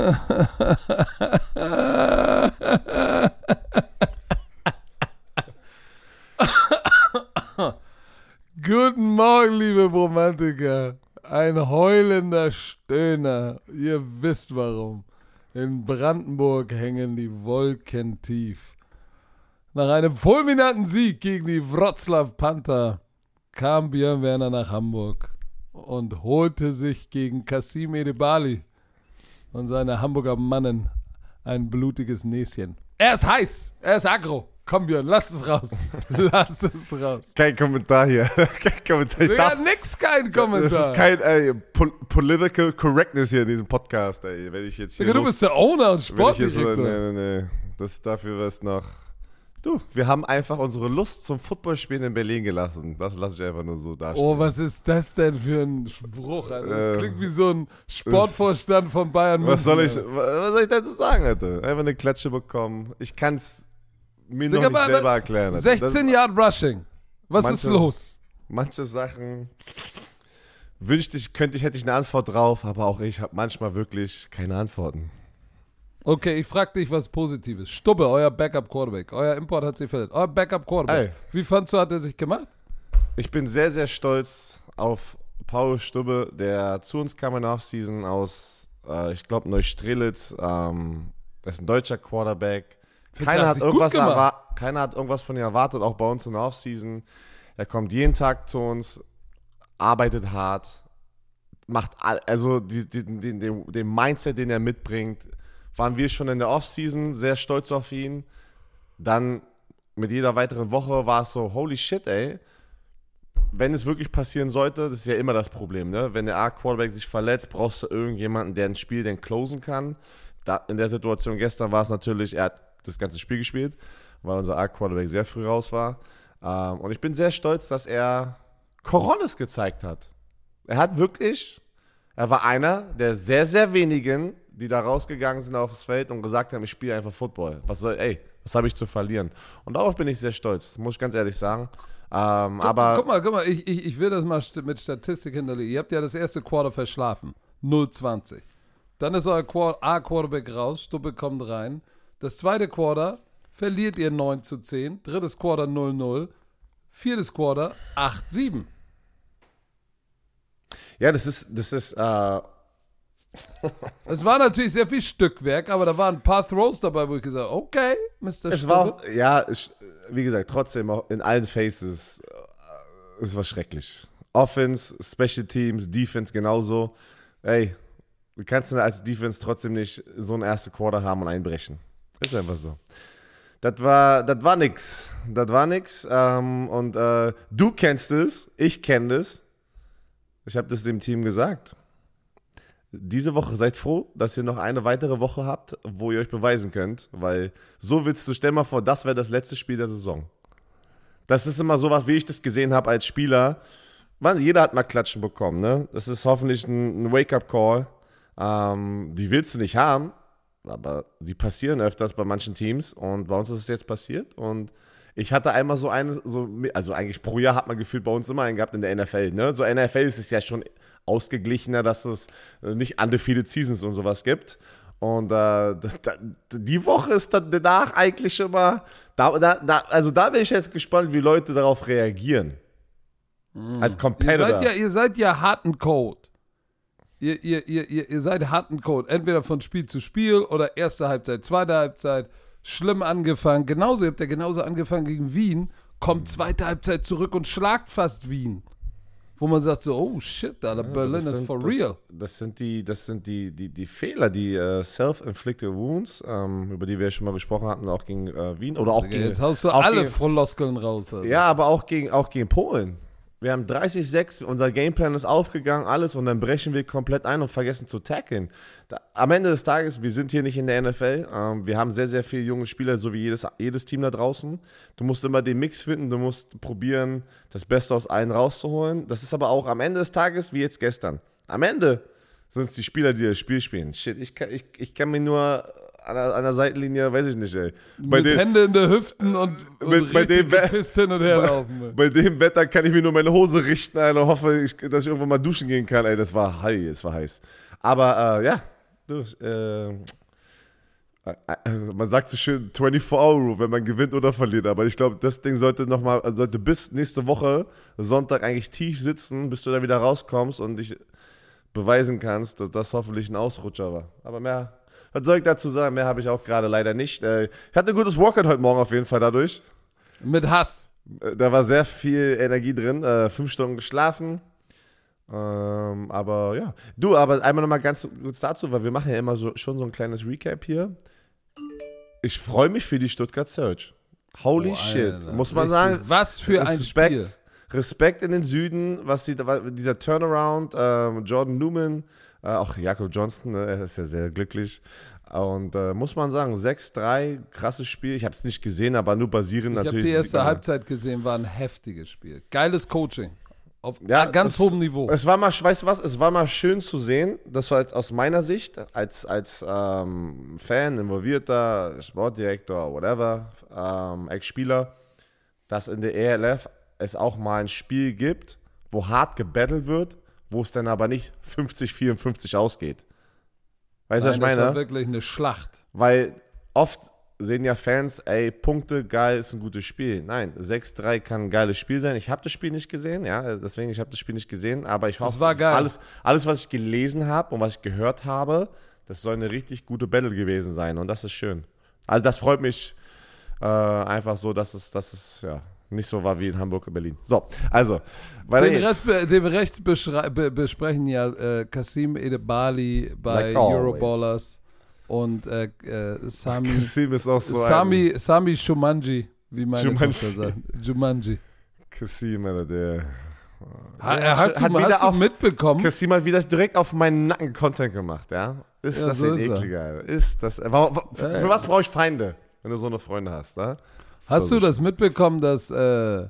Guten Morgen, liebe Romantiker. Ein heulender Stöhner. Ihr wisst warum. In Brandenburg hängen die Wolken tief. Nach einem fulminanten Sieg gegen die Wroclaw Panther kam Björn Werner nach Hamburg und holte sich gegen Kasim Edebali und seine Hamburger Mannen ein blutiges Näschen. Er ist heiß, er ist aggro. Komm Björn, lass es raus. lass es raus. Kein Kommentar hier. kein Kommentar. Ich Digga, darf, nix, kein Kommentar. das ist kein ey, pol Political Correctness hier in diesem Podcast, ey. Wenn ich jetzt hier Digga, du los- bist der Owner und wenn ich jetzt so, nee, nee, nee. Das ist dafür was noch. Du, wir haben einfach unsere Lust zum Footballspielen in Berlin gelassen. Das lasse ich einfach nur so dastehen. Oh, was ist das denn für ein Spruch, Alter? Das Äh, klingt wie so ein Sportvorstand von Bayern was soll ich, was soll ich dazu sagen, Alter? Einfach eine Klatsche bekommen. Ich kann es mir noch Digga, nicht aber- selber erklären. Alter. 16 Yard Rushing. Was ist Manche- los? manche Sachen wünschte ich, könnte ich, hätte ich eine Antwort drauf, aber auch ich habe manchmal wirklich keine Antworten. Okay, ich frag dich was Positives. Stubbe, euer Backup Quarterback. Euer Import hat sich verletzt. Euer Backup Quarterback. Ey. Wie fandst du, hat er sich gemacht? Ich bin sehr, sehr stolz auf Paul Stubbe, der zu uns kam in der Offseason aus, äh, ich glaube, Neustrelitz. Ähm, das ist ein deutscher Quarterback. Keiner hat hat, keiner hat irgendwas von ihm erwartet, auch bei uns in der Offseason. Er kommt jeden Tag zu uns, arbeitet hart, macht all, also die, die, die, den, den Mindset, den er mitbringt, waren wir schon in der Offseason sehr stolz auf ihn. Dann mit jeder weiteren Woche war es so, holy shit, ey. Wenn es wirklich passieren sollte, das ist ja immer das Problem, ne? Wenn der A-Quarterback sich verletzt, brauchst du irgendjemanden, der ein Spiel dann closen kann. Da, in der Situation gestern war es natürlich, er hat das ganze Spiel gespielt, weil unser A-Quarterback sehr früh raus war. Ähm, und ich bin sehr stolz, dass er Coronas gezeigt hat. Er hat wirklich, er war einer der sehr, sehr wenigen, die da rausgegangen sind aufs Feld und gesagt haben, ich spiele einfach Football. Was soll, ey, was habe ich zu verlieren? Und darauf bin ich sehr stolz, muss ich ganz ehrlich sagen. Ähm, aber guck mal, guck mal, ich, ich, ich will das mal mit Statistik hinterlegen. Ihr habt ja das erste Quarter verschlafen. 0-20. Dann ist euer Quar- A-Quarterback raus, Stubbe kommt rein. Das zweite Quarter verliert ihr 9 zu 10. Drittes Quarter 0-0. Viertes Quarter 8-7. ja, das ist, das ist, äh, Es war natürlich sehr viel Stückwerk, aber da waren ein paar Throws dabei, wo ich gesagt habe, okay, Mr. es Stubbe. war, auch- ja, wie gesagt, trotzdem in allen Faces, äh, es war schrecklich. Offense, Special Teams, Defense genauso. Ey, du kannst als Defense trotzdem nicht so ein erste Quarter haben und einbrechen. Ist einfach so. Das war, das war nix. Das war nix. Ähm, und äh, du kennst es, ich kenne es. Ich habe das dem Team gesagt. Diese Woche seid froh, dass ihr noch eine weitere Woche habt, wo ihr euch beweisen könnt, weil so willst du, stell mal vor, das wäre das letzte Spiel der Saison. Das ist immer sowas, wie ich das gesehen habe als Spieler. Man, jeder hat mal Klatschen bekommen, ne? Das ist hoffentlich ein, ein Wake-up-Call. Ähm, die willst du nicht haben, aber die passieren öfters bei manchen Teams und bei uns ist es jetzt passiert und ich hatte einmal so eine, so, also eigentlich pro Jahr hat man gefühlt bei uns immer einen gehabt in der NFL, ne? So NFL ist es ja schon ausgeglichener, dass es äh, nicht undefeated Seasons und sowas gibt. Und äh, die Woche ist dann danach eigentlich immer, da, da, da, also da bin ich jetzt gespannt, wie Leute darauf reagieren. Als Ihr Competitor. seid ja, ihr seid ja hart and cold. Ihr, ihr, ihr, ihr, ihr seid hart and cold. Entweder von Spiel zu Spiel oder erste Halbzeit, zweite Halbzeit. Schlimm angefangen. Genauso, ihr habt ja genauso angefangen gegen Wien. Kommt zweite Halbzeit zurück und schlagt fast Wien. Wo man sagt so, oh shit, Alter, Berlin Das ist sind- for das, real. Das sind die, das sind die, die, die Fehler, die äh, self-inflicted wounds, ähm, über die wir schon mal gesprochen hatten, auch gegen äh, Wien oder auch Digga, gegen. Jetzt haust du alle gegen, Floskeln raus. Alter. Ja, aber auch gegen, auch gegen Polen. Wir haben 30-6, unser Gameplan ist aufgegangen, alles, und dann brechen wir komplett ein und vergessen zu tackeln. Da, am Ende des Tages, wir sind hier nicht in der NFL. Ähm, wir haben sehr, sehr viele junge Spieler, so wie jedes, jedes Team da draußen. Du musst immer den Mix finden, du musst probieren, das Beste aus allen rauszuholen. Das ist aber auch am Ende des Tages wie jetzt gestern. Am Ende sind es die Spieler, die das Spiel spielen. Shit, ich ich, ich kann mir nur an der, an der Seitenlinie, weiß ich nicht, ey. Bei Mit den, Hände in der Hüften und, und Mit- bei dem gepisst hin und her laufen. ey. Bei dem Wetter kann ich mir nur meine Hose richten, Alter, und hoffe, ich, dass ich irgendwann mal duschen gehen kann. Ey, das war heiß, das war heiß. Aber äh, ja, du, äh, man sagt so schön 24-Hour-Rule, wenn man gewinnt oder verliert. Aber ich glaube, das Ding sollte noch mal, sollte bis nächste Woche Sonntag eigentlich tief sitzen, bis du da wieder rauskommst und dich beweisen kannst, dass das hoffentlich ein Ausrutscher war. Aber mehr, was soll ich dazu sagen? Mehr habe ich auch gerade leider nicht. Äh, ich hatte ein gutes Workout heute Morgen auf jeden Fall dadurch. Mit Hass. Äh, Da war sehr viel Energie drin. Äh, fünf Stunden geschlafen. Ähm, aber ja. Du, aber einmal nochmal ganz kurz dazu, weil wir machen ja immer so, schon so ein kleines Recap hier. Ich freue mich für die Stuttgart Search. Holy Oh, shit, Alter. muss man sagen. Was für ein Respekt. Spiel. Respekt in den Süden, was die, dieser Turnaround, ähm, Jordan Newman, äh, auch Jakob Johnston, ne, ist ja sehr glücklich. Und äh, muss man sagen, 6-3, krasses Spiel. Ich habe es nicht gesehen, aber nur basierend Ich habe natürlich. die erste sieht man- Halbzeit gesehen, war ein heftiges Spiel. Geiles Coaching. Auf Ja, ganz es- hohem Niveau. Es war mal, weißt du was, es war mal schön zu sehen, das war jetzt aus meiner Sicht, als, als ähm, Fan, involvierter, Sportdirektor, whatever, ähm, Ex-Spieler, dass in der ELF es auch mal ein Spiel gibt, wo hart gebettelt wird, wo es dann aber nicht 50-54 ausgeht. Weißt du, was ich Nein, das war meine? wirklich eine Schlacht. Weil oft sehen ja Fans, ey, Punkte, geil, ist ein gutes Spiel. Nein, 6-3 kann ein geiles Spiel sein. Ich habe das Spiel nicht gesehen, ja, deswegen, ich habe das Spiel nicht gesehen, aber ich hoffe. Alles, alles, was ich gelesen habe und was ich gehört habe, das soll eine richtig gute Battle gewesen sein und das ist schön. Also das freut mich äh, einfach so, dass es, dass es, ja, nicht so war wie in Hamburg und Berlin. So, also, weiter Den geht's. Rest, be- den Rest be besprechen ja äh, Kasim Edebali bei Like. Euroballers und äh, äh, Sami, Kassim ist auch so Sami, Sami Shumanji, wie meine Jumanji. Tochter sagt. Jumanji. ein Kassim, Alter, der... Ha, er hat, hat du, wieder hast auf- mitbekommen? Kassim hat wieder direkt auf meinen Nacken Content gemacht, ja? Ist Ja, das so ein ist er. ekliger, Alter? Ist das... Wa- wa- Für, Ja, für was brauche ich Feinde, wenn du so eine Freunde hast, ja? Hast du das mitbekommen, dass, äh,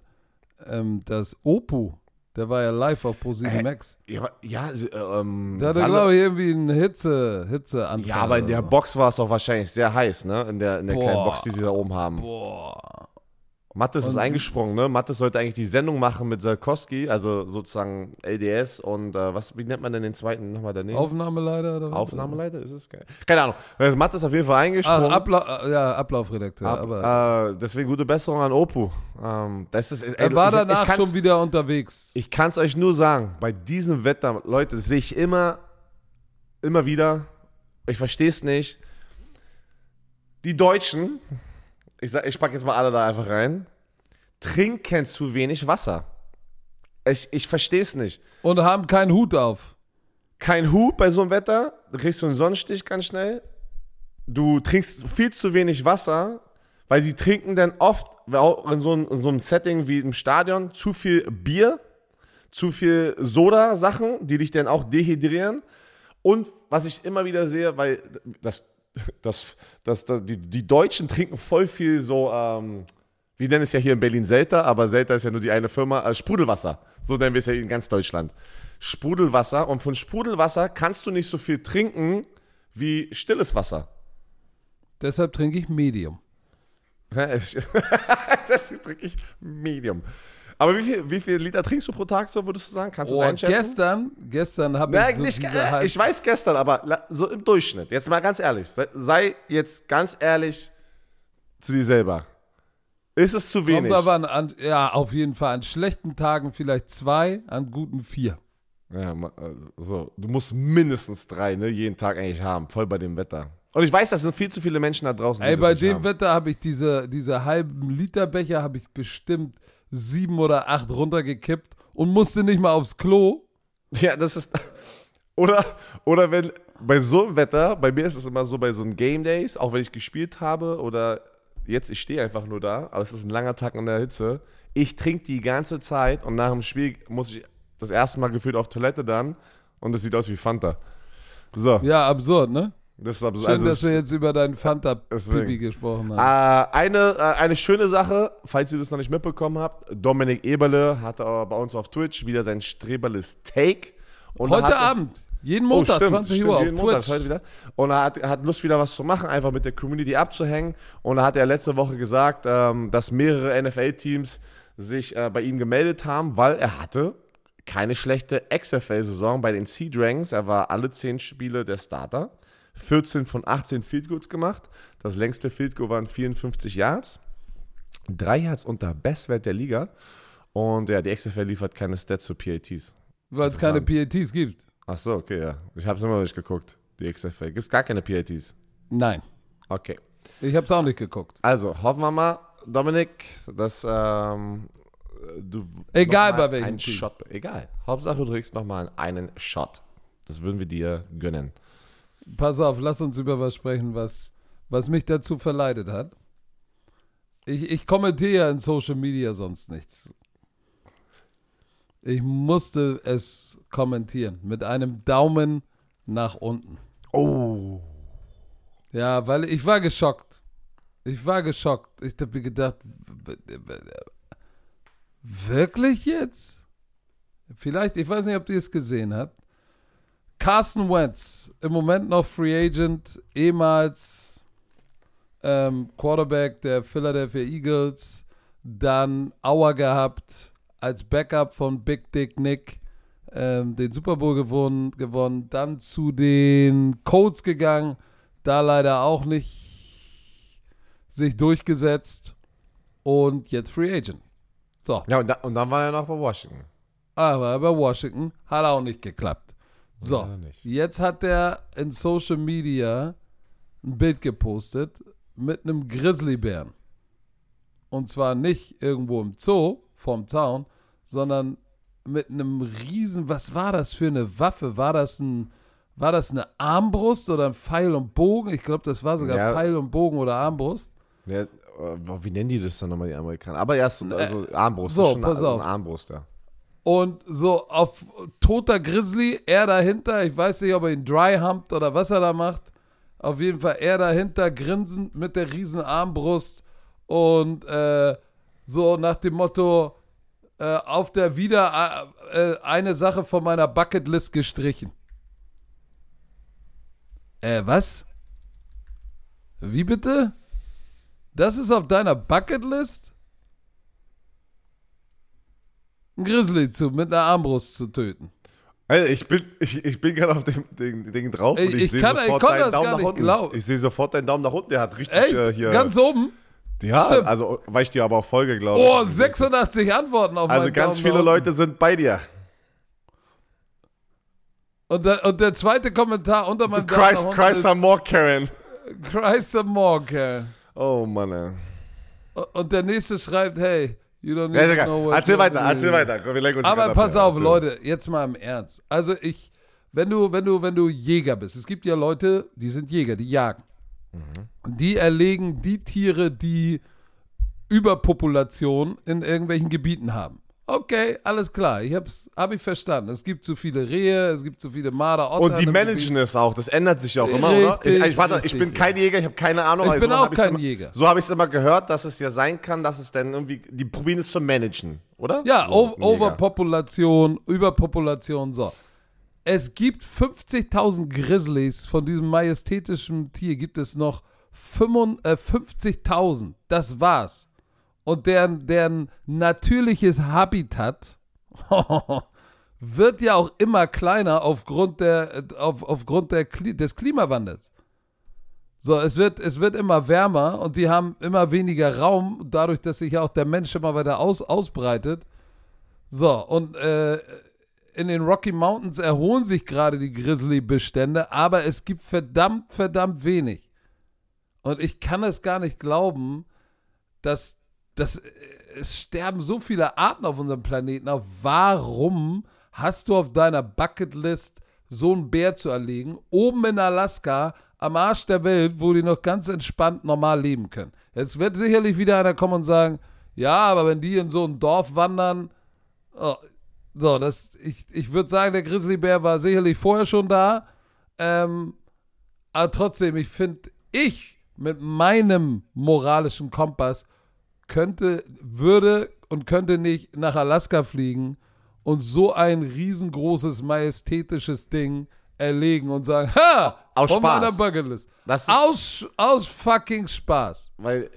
ähm, dass Opu, der war ja live auf ProSieben Äh, Max, Ja, ja äh, ähm, der hatte, glaube ich, irgendwie einen Hitze, Hitzeanfall. ja, aber in der so. Box war es auch wahrscheinlich sehr heiß, ne? In der, in der kleinen. Box, die sie da oben haben. Boah. Mattes ist eingesprungen, ne? Mattes sollte eigentlich die Sendung machen mit Sarkowski, also sozusagen LDS und äh, was, wie nennt man denn den zweiten nochmal daneben? Aufnahmeleiter oder was? Aufnahmeleiter? Ist es geil? Keine Ahnung. Also Mattes ist auf jeden Fall Ah, eingesprungen. Abla äh, ja, Ablaufredakteur. Ab, aber äh, deswegen gute Besserung an Opu. Ähm, das ist, ey, er war ich, danach ich schon wieder unterwegs. Ich kann es euch nur sagen, bei diesem Wetter, Leute, sehe ich immer, immer wieder, ich verstehe es nicht. Die Deutschen, ich, sag- ich packe jetzt mal alle da einfach rein, trinken zu wenig Wasser. Ich, ich verstehe es nicht. Und haben keinen Hut auf. Kein Hut bei so einem Wetter, du kriegst so einen Sonnenstich ganz schnell. Du trinkst viel zu wenig Wasser, weil sie trinken dann oft, in so, einem- in so einem Setting wie im Stadion, zu viel Bier, zu viel Soda-Sachen, die dich dann auch dehydrieren. Und was ich immer wieder sehe, weil das, das, das, das, die, die Deutschen trinken voll viel so, ähm, wir nennen es ja hier in Berlin Selter, aber Selter ist ja nur die eine Firma, äh, Sprudelwasser. So nennen wir es ja in ganz Deutschland. Sprudelwasser. Und von Sprudelwasser kannst du nicht so viel trinken wie stilles Wasser. Deshalb trinke ich Medium. Deswegen trinke ich Medium. Aber wie viel, wie viel Liter trinkst du pro Tag, so würdest du sagen? Kannst du Oh, einschätzen? gestern, gestern habe ich so nicht, halb- ich weiß gestern, aber so im Durchschnitt. Jetzt mal ganz ehrlich. Sei, sei jetzt ganz ehrlich zu dir selber. Ist es zu wenig? Kommt aber an, an, ja, auf jeden Fall. An schlechten Tagen vielleicht zwei, an guten vier. Ja, äh, so. Du musst mindestens drei, ne, jeden Tag eigentlich haben. Voll bei dem Wetter. Und ich weiß, das sind viel zu viele Menschen da draußen. Ey, bei dem haben. Wetter habe ich diese, diese halben Liter Becher habe ich bestimmt sieben oder acht runtergekippt und musste nicht mal aufs Klo. Ja, das ist. Oder, oder wenn bei so einem Wetter, bei mir ist es immer so bei so einem Game Days, auch wenn ich gespielt habe oder jetzt, ich stehe einfach nur da, aber es ist ein langer Tag in der Hitze. Ich trinke die ganze Zeit und nach dem Spiel muss ich das erste Mal gefühlt auf Toilette dann und es sieht aus wie Fanta. So, Ja, absurd, ne? Das. Schön, Also dass wir jetzt über deinen Fanta-Pipi gesprochen haben. Äh, eine, äh, eine schöne Sache, falls ihr das noch nicht mitbekommen habt, Dominik Eberle hatte äh, bei uns auf Twitch wieder sein Streberles Take. Und Heute hat, Abend, jeden Montag, oh, stimmt, 20 stimmt, Uhr auf Montag, Twitch. heute wieder. Und er hat, er hat Lust, wieder was zu machen, einfach mit der Community abzuhängen. Und er hat ja letzte Woche gesagt, ähm, dass mehrere NFL-Teams sich äh, bei ihm gemeldet haben, weil er hatte keine schlechte XFL-Saison bei den Sea Dragons. Er war alle zehn Spiele der Starter. 14 von 18 Field Goals gemacht. Das längste Field Goal waren 54 Yards. Drei Yards unter Bestwert der Liga. Und ja, die XFL liefert keine Stats zu PATs. Weil es keine PATs gibt. Ach so, okay, ja. Ich habe es immer noch nicht geguckt, die XFL. Gibt es gar keine PATs? Nein. Okay. Ich habe es auch nicht geguckt. Also, hoffen wir mal, Dominik, dass ähm, du. Egal bei welchem. Shot. Egal. Hauptsache, du kriegst nochmal einen Shot. Das würden wir dir gönnen. Pass auf, lass uns über was sprechen, was, was mich dazu verleitet hat. Ich, ich kommentiere ja in Social Media sonst nichts. Ich musste es kommentieren mit einem Daumen nach unten. Oh. Ja, weil ich war geschockt. Ich war geschockt. Ich habe mir gedacht, wirklich jetzt? Vielleicht, ich weiß nicht, ob ihr es gesehen habt. Carson Wentz, im Moment noch Free Agent, ehemals ähm, Quarterback der Philadelphia Eagles, dann Auer gehabt als Backup von Big Dick Nick, ähm, den Super Bowl gewonnen, gewonnen, dann zu den Colts gegangen, da leider auch nicht sich durchgesetzt und jetzt Free Agent. So, Ja, und, da, und dann war er noch bei Washington. aber bei Washington hat auch nicht geklappt. So, jetzt hat er in Social Media ein Bild gepostet mit einem Grizzlybären. Und zwar nicht irgendwo im Zoo vorm Zaun, sondern mit einem riesen, was war das für eine Waffe? War das ein, war das eine Armbrust oder ein Pfeil und Bogen? Ich glaube, das war sogar Ja. Pfeil und Bogen oder Armbrust. Ja, äh, wie nennen die das dann nochmal, die Amerikaner? Aber ja, so, also Armbrust. so, ist schon pass auf. Eine Armbrust, ja. Und so auf toter Grizzly, er dahinter, ich weiß nicht, ob er ihn dry humpt oder was er da macht. Auf jeden Fall er dahinter, grinsend mit der riesen Armbrust und äh, so nach dem Motto, äh, auf der wieder äh, eine Sache von meiner Bucketlist gestrichen. Äh, was? Wie bitte? Das ist auf deiner Bucketlist? Grizzly zu, mit einer Armbrust zu töten. Ey, ich bin, ich, ich bin gerade auf dem Ding, Ding drauf Ich- und ich, ich sehe sofort deinen Daumen nach unten. glauben. Ich sehe sofort deinen Daumen nach unten. Der hat richtig Echt? äh, hier. Ganz oben? ja, Stimmt. also weil ich dir aber auch folge, glaube Oh, ich. 86 Antworten auf Also ganz Daumen viele Leute sind bei dir. Und der, und der zweite Kommentar unter meinem Daumen cry, nach cry ist, some more, Karen. Cry some more, Kerl. Oh Mann, ey. Und der nächste schreibt, hey, you don't Ja, need to know what Erzähl weiter, erzähl weiter. Komm, wir uns Aber pass ja. auf, Erzähl. Leute, jetzt mal im Ernst. Also ich, wenn du, wenn du, wenn du Jäger bist, es gibt ja Leute, die sind Jäger, die jagen. Mhm. Die erlegen die Tiere, die Überpopulation in irgendwelchen Gebieten haben. Okay, alles klar, ich hab's, hab ich verstanden. Es gibt zu viele Rehe, es gibt zu viele Marder, Otter. Und die managen es auch, das ändert sich auch immer, oder? Richtig, Ich, ich, warte, ich richtig, bin kein Jäger, ich habe keine Ahnung. Ich bin auch kein immer, Jäger. So habe ich es immer gehört, dass es ja sein kann, dass es dann irgendwie, die probieren es zu managen, oder? Ja, so. Overpopulation, Überpopulation, so. Es gibt 50.000 Grizzlies von diesem majestätischen Tier, gibt es noch 55 äh, 50.000. Das war's. Und deren, deren natürliches Habitat wird ja auch immer kleiner aufgrund, der, auf, aufgrund der, des Klimawandels. So, es wird, es wird immer wärmer und die haben immer weniger Raum, dadurch, dass sich auch der Mensch immer weiter aus, ausbreitet. So, und äh, in den Rocky Mountains erholen sich gerade die Grizzly-Bestände, aber es gibt verdammt, verdammt wenig. Und ich kann es gar nicht glauben, dass, dass äh, es sterben so viele Arten auf unserem Planeten auf. Warum hast du auf deiner Bucketlist so einen Bär zu erlegen, oben in Alaska, am Arsch der Welt, wo die noch ganz entspannt normal leben können? Jetzt wird sicherlich wieder einer kommen und sagen, ja, aber wenn die in so ein Dorf wandern, oh, so, das, ich, ich würde sagen, der Grizzlybär war sicherlich vorher schon da. Ähm, aber trotzdem, ich finde, ich mit meinem moralischen Kompass könnte, würde und könnte nicht nach Alaska fliegen und so ein riesengroßes, majestätisches Ding erlegen und sagen, ha, Aus von Spaß. meiner Bucketlist. Das Aus, aus fucking Spaß. weil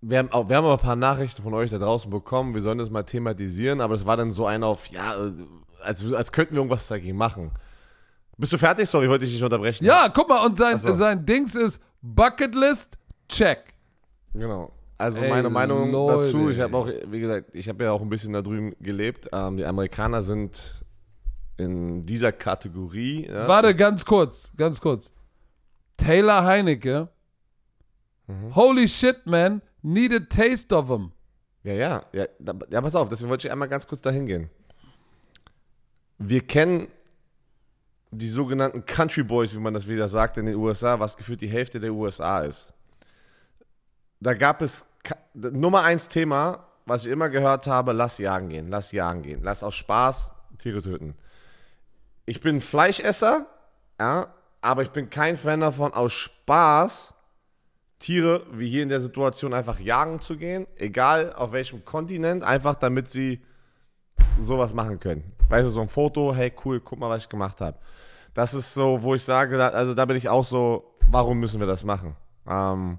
wir haben, auch, wir haben auch ein paar Nachrichten von euch da draußen bekommen, wir sollen das mal thematisieren, aber es war dann so ein auf, ja, als, als könnten wir irgendwas dagegen machen. Bist du fertig? Sorry, wollte ich dich unterbrechen. Ja, guck mal, und sein, so. sein Dings ist Bucketlist, check. Genau. Also Ey, meine Meinung Leute, dazu, ich habe auch, wie gesagt, ich habe ja auch ein bisschen da drüben gelebt. Ähm, die Amerikaner sind in dieser Kategorie. Ja, Warte, ganz kurz, ganz kurz. Taylor Heinecke, holy shit, man, need a taste of him. Ja, ja, ja, da, ja, pass auf, deswegen wollte ich einmal ganz kurz dahin gehen. Wir kennen die sogenannten Country Boys, wie man das wieder sagt, in den USA, was gefühlt die Hälfte der USA ist. Da gab es Nummer eins Thema, was ich immer gehört habe, lass jagen gehen, lass jagen gehen, lass aus Spaß Tiere töten. Ich bin Fleischesser, ja, aber ich bin kein Fan davon, aus Spaß Tiere, wie hier in der Situation, einfach jagen zu gehen, egal auf welchem Kontinent, einfach damit sie sowas machen können. Weißt du, so ein Foto, hey cool, guck mal, was ich gemacht habe. Das ist so, wo ich sage, also da bin ich auch so, warum müssen wir das machen? Ähm,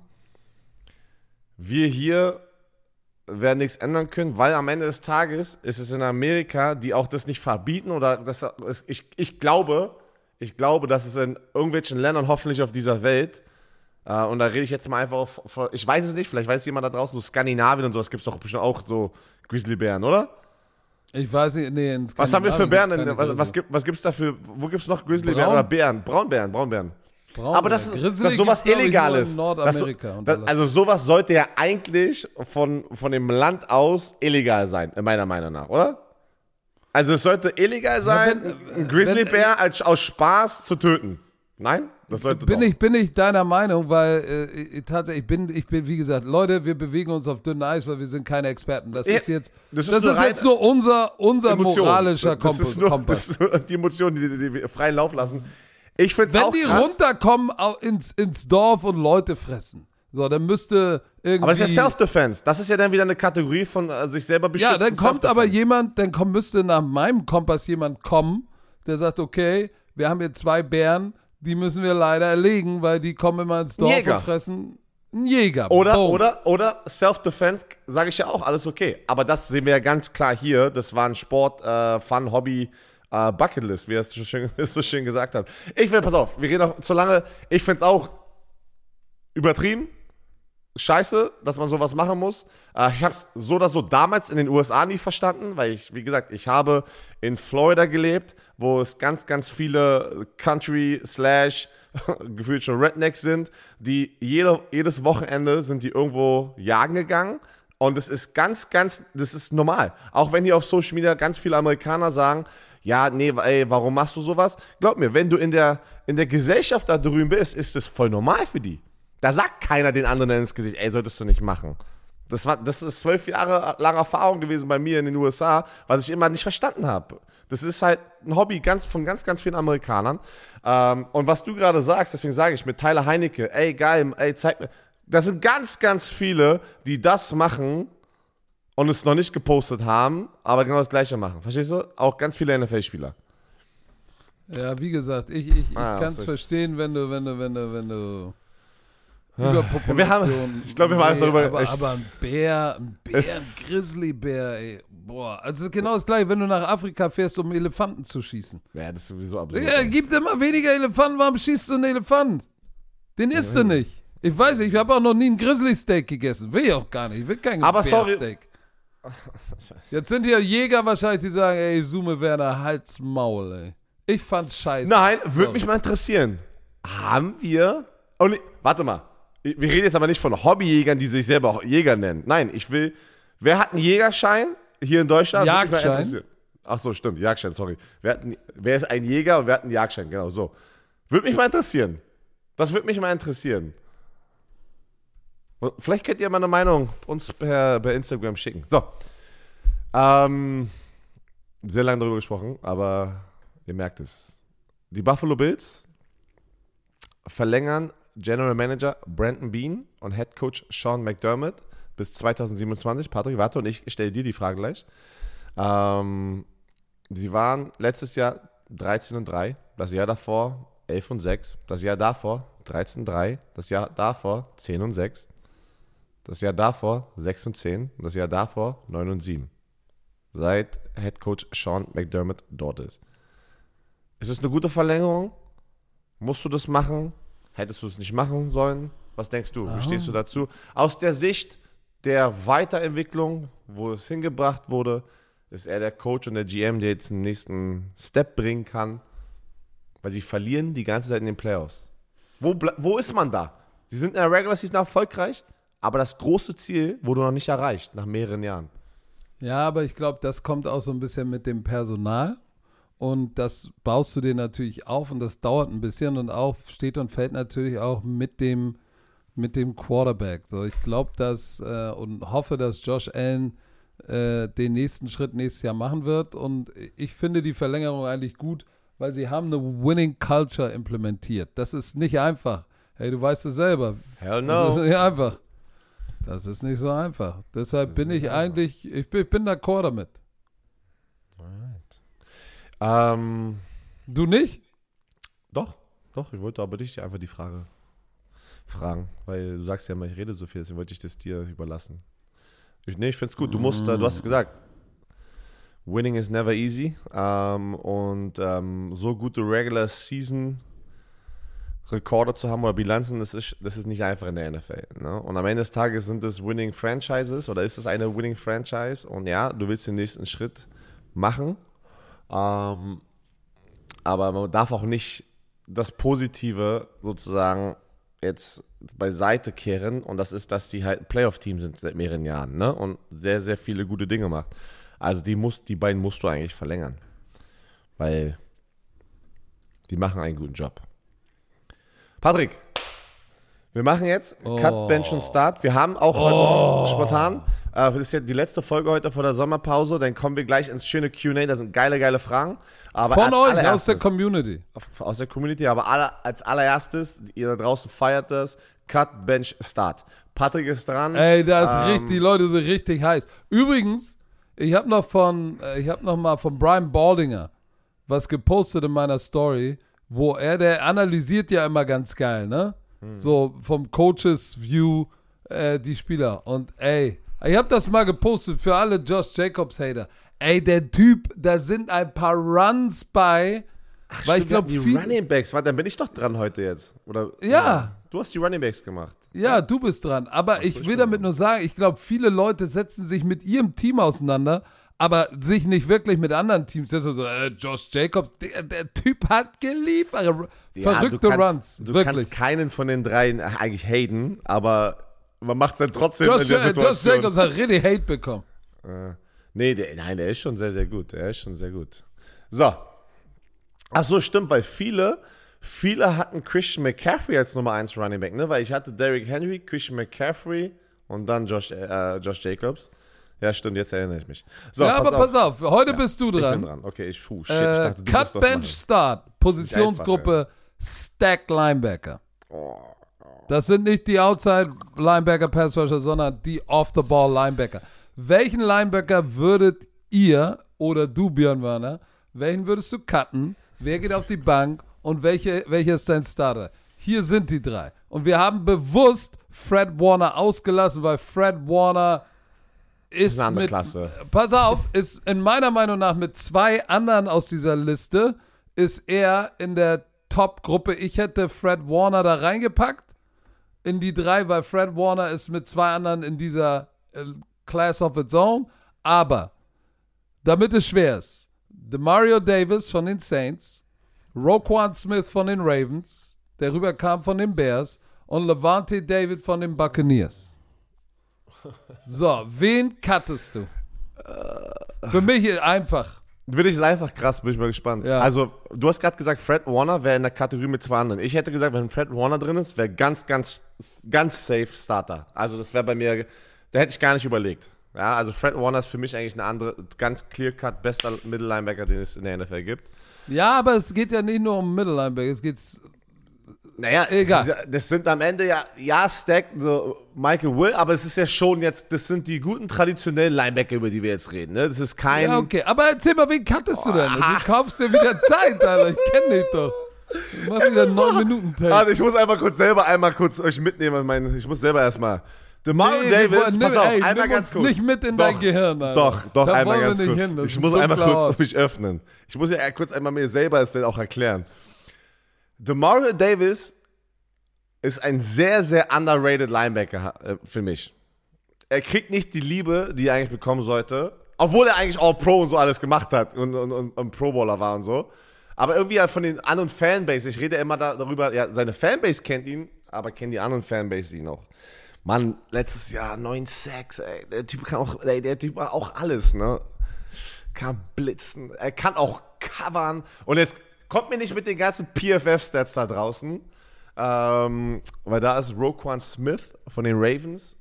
wir hier werden nichts ändern können, weil am Ende des Tages ist es in Amerika, die auch das nicht verbieten oder das, ich, ich glaube, ich glaube, dass es in irgendwelchen Ländern hoffentlich auf dieser Welt äh, und da rede ich jetzt mal einfach auf, ich weiß es nicht, vielleicht weiß jemand da draußen, so Skandinavien und sowas gibt es doch bestimmt auch so Grizzlybären, oder? Ich weiß nicht, nee, in Was haben wir für Bären? Gibt's was was, gibt, was gibt's da für, wo gibt es noch Grizzlybären Braun? oder Bären? Braunbären, Braunbären. Braun- Aber das ist, das ist sowas Illegales. nur in Das, Nordamerika. das, alles. also sowas sollte ja eigentlich von, von dem Land aus illegal sein, meiner Meinung nach, oder? Also es sollte illegal sein, wenn- äh, einen Grizzlybär als, aus Spaß zu töten. Nein? Das sollte bin doch. ich, bin ich deiner Meinung, weil äh, ich- tatsächlich, ich bin, ich bin, wie gesagt, Leute, wir bewegen uns auf dünnem Eis, weil wir sind keine Experten. Das Ja, ist jetzt, das das ist ist, eine rein- jetzt nur unser, unser Emotion. moralischer das Kompass. ist nur. Das ist nur die Emotionen, die, die, die wir freien Lauf lassen. Ich finde es Wenn auch die krass. runterkommen ins, ins Dorf und Leute fressen, so, dann müsste irgendwie. Aber das ist ja Self-Defense. Das ist ja dann wieder eine Kategorie von äh, sich selber beschützen. Ja, dann kommt aber jemand, dann kommt, müsste nach meinem Kompass jemand kommen, der sagt, okay, wir haben hier zwei Bären, die müssen wir leider erlegen, weil die kommen immer ins Dorf Jäger. und fressen einen Jäger. Oder, Boom. oder, oder Self-Defense, sage ich ja auch, alles okay. Aber das sehen wir ja ganz klar hier. Das war ein Sport, äh, Fun, Hobby, äh, Bucketlist, wie er es so schön, so schön gesagt hat. Ich will, pass auf, wir reden auch zu lange. Ich finde es auch übertrieben. Scheiße, dass man sowas machen muss. Äh, ich habe es so oder so damals in den USA nie verstanden, weil ich, wie gesagt, ich habe in Florida gelebt, wo es ganz, ganz viele Country slash gefühlt schon Rednecks sind, die jede, jedes Wochenende sind die irgendwo jagen gegangen. Und es ist ganz, ganz, das ist normal. Auch wenn hier auf Social Media ganz viele Amerikaner sagen, ja, nee, ey, warum machst du sowas? Glaub mir, wenn du in der, in der Gesellschaft da drüben bist, ist es voll normal für die. Da sagt keiner den anderen ins Gesicht, ey, solltest du nicht machen. Das, war, das ist zwölf Jahre lange Erfahrung gewesen bei mir in den USA, was ich immer nicht verstanden habe. Das ist halt ein Hobby ganz, von ganz, ganz vielen Amerikanern. Ähm, und was du gerade sagst, deswegen sage ich mit Tyler Heinecke, ey, geil, ey, zeig mir. Da sind ganz, ganz viele, die das machen und es noch nicht gepostet haben, aber genau das Gleiche machen. Verstehst du? Auch ganz viele NFL-Spieler. Ja, wie gesagt, ich, ich, ich Ah, kann es verstehen, wenn du, wenn du, wenn du, wenn du Überpopulation. Ah. Wir haben- ich glaube, wir haben alles darüber- Aber, ich- aber ein Bär, ein Bär, ein Grizzlybär, ey. Boah, also genau das gleiche, wenn du nach Afrika fährst, um Elefanten zu schießen. Ja, das ist sowieso absurd. Ja, gibt immer weniger Elefanten, warum schießt du einen Elefant? Den isst du nicht. Ich weiß nicht, ich habe auch noch nie ein Grizzly-Steak gegessen. Will ich auch gar nicht. Ich will kein Aber sorry- Bärsteak. Jetzt sind hier Jäger wahrscheinlich, die sagen, ey, Sume Werner, halt's Maul, ey. Ich fand's scheiße. Nein, würde mich mal interessieren. Haben wir. Oh, nee, warte mal. Wir reden jetzt aber nicht von Hobbyjägern, die sich selber Jäger nennen. Nein, ich will. Wer hat einen Jägerschein hier in Deutschland? Jagdschein? Ach so, stimmt, Jagdschein, sorry. Wer, hat einen, wer ist ein Jäger und wer hat einen Jagdschein? Genau so. Würde mich mal interessieren. Das würde mich mal interessieren. Vielleicht könnt ihr mal eine Meinung uns per, per Instagram schicken. So. Ähm, sehr lange darüber gesprochen, aber ihr merkt es. Die Buffalo Bills verlängern General Manager Brandon Bean und Head Coach Sean McDermott bis 2027. Patrick, warte und ich stelle dir die Frage gleich. Ähm, sie waren letztes Jahr 13 und 3, das Jahr davor 11 und 6, das Jahr davor 13 und 3, das Jahr davor 10 und 6, das Jahr davor 6 und 10 und das Jahr davor 9 und 7. Seit Head Coach Sean McDermott dort ist. Ist es eine gute Verlängerung? Musst du das machen? Hättest du es nicht machen sollen? Was denkst du? Wie stehst du dazu? Aus der Sicht der Weiterentwicklung, wo es hingebracht wurde, ist er der Coach und der GM, der jetzt den nächsten Step bringen kann. Weil sie verlieren die ganze Zeit in den Playoffs. Wo, wo ist man da? Sie sind in der Regular Season erfolgreich, aber das große Ziel wurde noch nicht erreicht, nach mehreren Jahren. Ja, aber ich glaube, das kommt auch so ein bisschen mit dem Personal. Und das baust du dir natürlich auf und das dauert ein bisschen und auch steht und fällt natürlich auch mit dem, mit dem Quarterback. So, ich glaube, dass äh, und hoffe, dass Josh Allen äh, den nächsten Schritt nächstes Jahr machen wird. Und ich finde die Verlängerung eigentlich gut, weil sie haben eine Winning Culture implementiert. Das ist nicht einfach. Hey, du weißt es selber. Hell Das ist no. nicht einfach. Das ist nicht so einfach. Deshalb bin ich eigentlich, ich bin, ich bin d'accord damit. Ähm, Du nicht? doch, doch, ich wollte aber dich einfach die Frage fragen, weil du sagst ja immer, ich rede so viel, deswegen wollte ich das dir überlassen. Ich, nee, ich finde es gut. Du musst, äh, du hast gesagt, winning is never easy. Ähm, und ähm, so gute Regular Season Rekorde zu haben oder Bilanzen, das ist, das ist nicht einfach in der NFL. Ne? Und am Ende des Tages sind es Winning Franchises oder ist es eine Winning Franchise? Und ja, du willst den nächsten Schritt machen. Ähm, aber man darf auch nicht das Positive sozusagen jetzt beiseite kehren und das ist, dass die halt Playoff-Team sind seit mehreren Jahren ne? und sehr, sehr viele gute Dinge macht. Also die, muss, die beiden musst du eigentlich verlängern, weil die machen einen guten Job. Patrick, wir machen jetzt Cut, Bench und Start. Wir haben auch heute Morgen spontan, äh, das ist ja die letzte Folge heute vor der Sommerpause, dann kommen wir gleich ins schöne Q&A, da sind geile, geile Fragen. Aber Von euch, aus der Community. aus der Community, aber alle, als allererstes, ihr da draußen feiert das, Cut, Bench, Start. Patrick ist dran. Ey, da ist Ähm, richtig, die Leute sind richtig heiß. Übrigens, ich habe noch von, äh, ich habe noch mal von Brian Baldinger was gepostet in meiner Story, wo er, der analysiert ja immer ganz geil, ne? So vom Coaches View äh, die Spieler. Und ey, ich habe das mal gepostet für alle Josh Jacobs Hater. Ey, der Typ, da sind ein paar Runs bei, weil ich Stimmt, hatten glaube, die Running Backs, warte, dann bin ich doch dran heute jetzt. Oder, Ja. Du hast die Running Backs gemacht. Ja, du bist dran. Aber ich will damit nur sagen, ich glaube, viele Leute setzen sich mit ihrem Team auseinander, aber sich nicht wirklich mit anderen Teams. Das ist so, äh, Josh Jacobs, der, der Typ hat geliefert. Verrückte ja, du kannst, Runs, Du wirklich. kannst keinen von den dreien eigentlich haten, aber man macht es dann trotzdem Josh, in der äh, Josh Situation. Jacobs hat richtig Hate bekommen. Äh, nee, der, nein, der ist schon sehr, sehr gut. Der ist schon sehr gut. So. Ach so, stimmt, weil viele, viele hatten Christian McCaffrey als Nummer 1 Running Back, ne? Weil ich hatte Derrick Henry, Christian McCaffrey und dann Josh, äh, Josh Jacobs. Ja, stimmt, jetzt erinnere ich mich. So, ja, aber pass auf, heute bist du Ich bin dran. dran. Okay, ich, puh, shit, ich Äh, dachte, du Cut Bench. Start, Positionsgruppe Stack Linebacker. Oh, Das sind nicht die Outside Linebacker Pass Rusher, sondern die Off the Ball Linebacker. Welchen Linebacker würdet ihr oder du Björn Werner, welchen würdest du cutten? Wer geht auf die Bank und welche, welcher ist dein Starter? Hier sind die drei. Und wir haben bewusst Fred Warner ausgelassen, weil Fred Warner ist mit, Klasse. Pass auf, ist in meiner Meinung nach mit zwei anderen aus dieser Liste ist er in der Top-Gruppe. Ich hätte Fred Warner da reingepackt in die drei, weil Fred Warner ist mit zwei anderen in dieser äh, Class of its own. Aber damit es schwer ist, Demario Davis von den Saints, Roquan Smith von den Ravens, der rüberkam von den Bears und Levante David von den Buccaneers. So, wen cuttest du? Für mich ist einfach. Will ich es einfach krass, bin ich mal gespannt. Ja. Also, du hast gerade gesagt, Fred Warner wäre in der Kategorie mit zwei anderen. Ich hätte gesagt, wenn Fred Warner drin ist, wäre ganz, ganz, ganz safe Starter. Also, das wäre bei mir, da hätte ich gar nicht überlegt. Ja, also Fred Warner ist für mich eigentlich eine andere, ganz clear-cut, bester Mittellinebacker, den es in der NFL gibt. Ja, aber es geht ja nicht nur um Mittellinebacker, es geht Naja, Egal. es das sind am Ende ja, ja, Stack, so Michael Will, aber es ist ja schon jetzt, das sind die guten traditionellen Linebacker, über die wir jetzt reden. Ne? Das ist kein. Ja, okay. Aber erzähl mal, wen cuttest du denn? Du kaufst dir wieder Zeit, Alter. Ich kenn dich doch. Ich mach wieder ist so- 9 Minuten Tape. Also ich muss einfach kurz selber einmal kurz euch mitnehmen. Mein, ich muss selber erstmal DeMario Nee, Davis, wollen- pass nimm- auf, ey, einmal ganz kurz. nicht mit in doch, dein Gehirn, Alter. Doch, doch, Da einmal ganz kurz. hin, Ich muss ein einmal kurz Ort. mich öffnen. Ich muss ja kurz einmal mir selber das denn auch erklären. DeMario Davis ist ein sehr, sehr underrated Linebacker äh, für mich. Er kriegt nicht die Liebe, die er eigentlich bekommen sollte, obwohl er eigentlich All-Pro und so alles gemacht hat und, und, und, und Pro-Bowler war und so. Aber irgendwie halt von den anderen Fanbase, ich rede immer da, darüber, ja, seine Fanbase kennt ihn, aber kennen die anderen Fanbase ihn auch. Mann, letztes Jahr 9 Sacks, ey. Der Typ kann auch, ey, der Typ war auch alles, ne? Kann blitzen, er kann auch covern. Und jetzt kommt mir nicht mit den ganzen PFF-Stats da draußen, ähm, weil da ist Roquan Smith von den Ravens.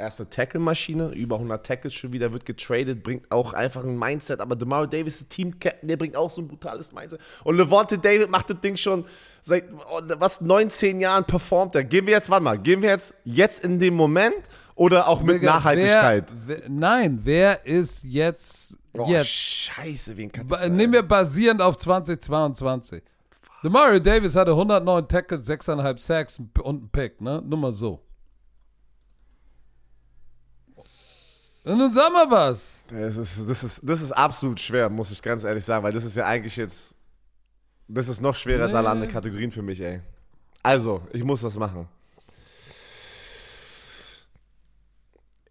Er ist eine Tackle-Maschine, über 100 Tackles schon wieder, wird getradet, bringt auch einfach ein Mindset. Aber DeMario Davis ist Team-Captain, der bringt auch so ein brutales Mindset. Und Levante David macht das Ding schon seit, oh, was, 19 Jahren performt er. Gehen wir jetzt, warte mal, gehen wir jetzt, jetzt in dem Moment oder auch mit Nachhaltigkeit? Wer, wer, nein, wer ist jetzt, Oh, jetzt scheiße, wen kann Ba- Nehmen wir basierend auf 2022. Mario Davis hatte 109 Tackles, 6,5 Sacks und ein Pick, ne? Nur mal so. Und nun sag mal was. Das ist, das, ist, das ist absolut schwer, muss ich ganz ehrlich sagen, weil das ist ja eigentlich jetzt. Das ist noch schwerer als alle Nee. anderen Kategorien für mich, ey. Also, ich muss was machen.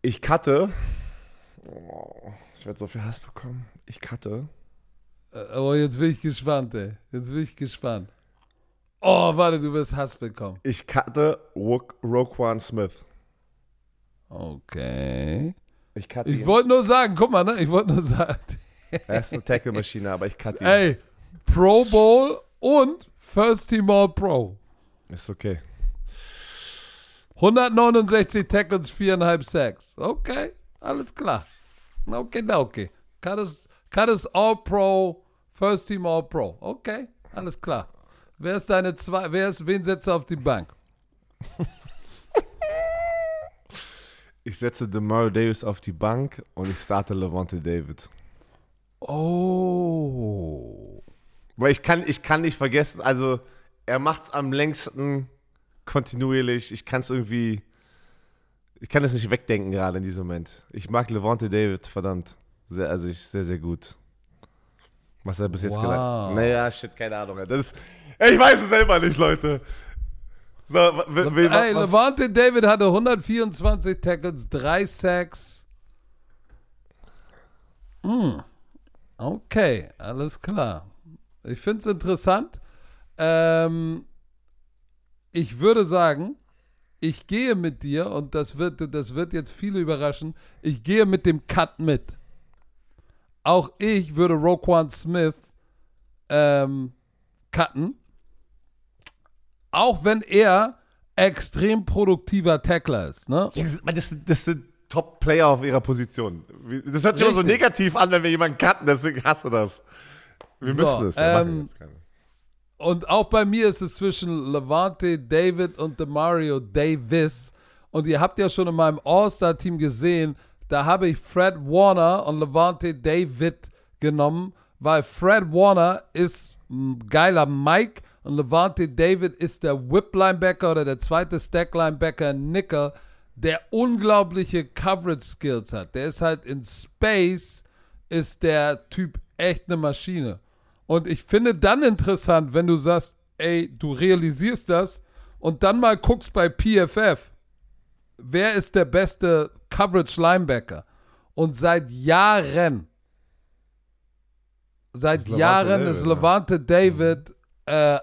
Ich cutte. Oh, ich werde so viel Hass bekommen. Ich cutte. Aber jetzt bin ich gespannt, ey. Jetzt bin ich gespannt. Oh, warte, du wirst Hass bekommen. Ich cutte Ro- Roquan Smith. Okay. Ich cutte Ich wollte nur sagen, guck mal, ne? Ich wollte nur sagen, Er ist eine Tackle-Maschine, aber ich cutte ihn. ey, Pro Bowl und First Team All Pro. Ist okay. 169 Tackles, 4,5 Sacks. Okay, alles klar. Okay, okay. Cut is, cut is All Pro, First Team All Pro. Okay, alles klar. Wer ist deine zwei, wer ist, wen setzt du auf die Bank? Ich setze DeMario Davis auf die Bank und ich starte Levante David. Oh. Weil ich kann, ich kann nicht vergessen, also er macht es am längsten kontinuierlich. Ich kann es irgendwie, ich kann es nicht wegdenken gerade in diesem Moment. Ich mag Levante David, verdammt. Sehr, also ich, sehr, sehr gut. Was er bis jetzt Wow. gelernt Naja, shit, keine Ahnung. Das ist, ich weiß es selber nicht, Leute. So, w- w- w- Ey, was, Levante David hatte 124 Tackles, 3 Sacks. Hm. Okay, alles klar. Ich finde es interessant. Ähm, ich würde sagen, ich gehe mit dir und das wird, das wird jetzt viele überraschen. Ich gehe mit dem Cut mit. Auch ich würde Roquan Smith ähm, cutten. Auch wenn er extrem produktiver Tackler ist. Ne? Ja, das, das, sind Top-Player auf ihrer Position. Das hört sich immer so negativ an, wenn wir jemanden cutten, deswegen hasse das. Wir So, müssen es. Ja, machen wir ähm. Und auch bei mir ist es zwischen Levante David und Demario Davis. Und ihr habt ja schon in meinem All-Star-Team gesehen, da habe ich Fred Warner und Levante David genommen, weil Fred Warner ist ein geiler Mike und Levante David ist der Whip-Linebacker oder der zweite Stack-Linebacker Nickel, der unglaubliche Coverage-Skills hat. Der ist halt in Space, ist der Typ echt eine Maschine. Und ich finde dann interessant, wenn du sagst, ey, du realisierst das und dann mal guckst bei PFF, wer ist der beste Coverage Linebacker? Und seit Jahren, seit ist Levante Jahren David, ist ja. Levante David äh,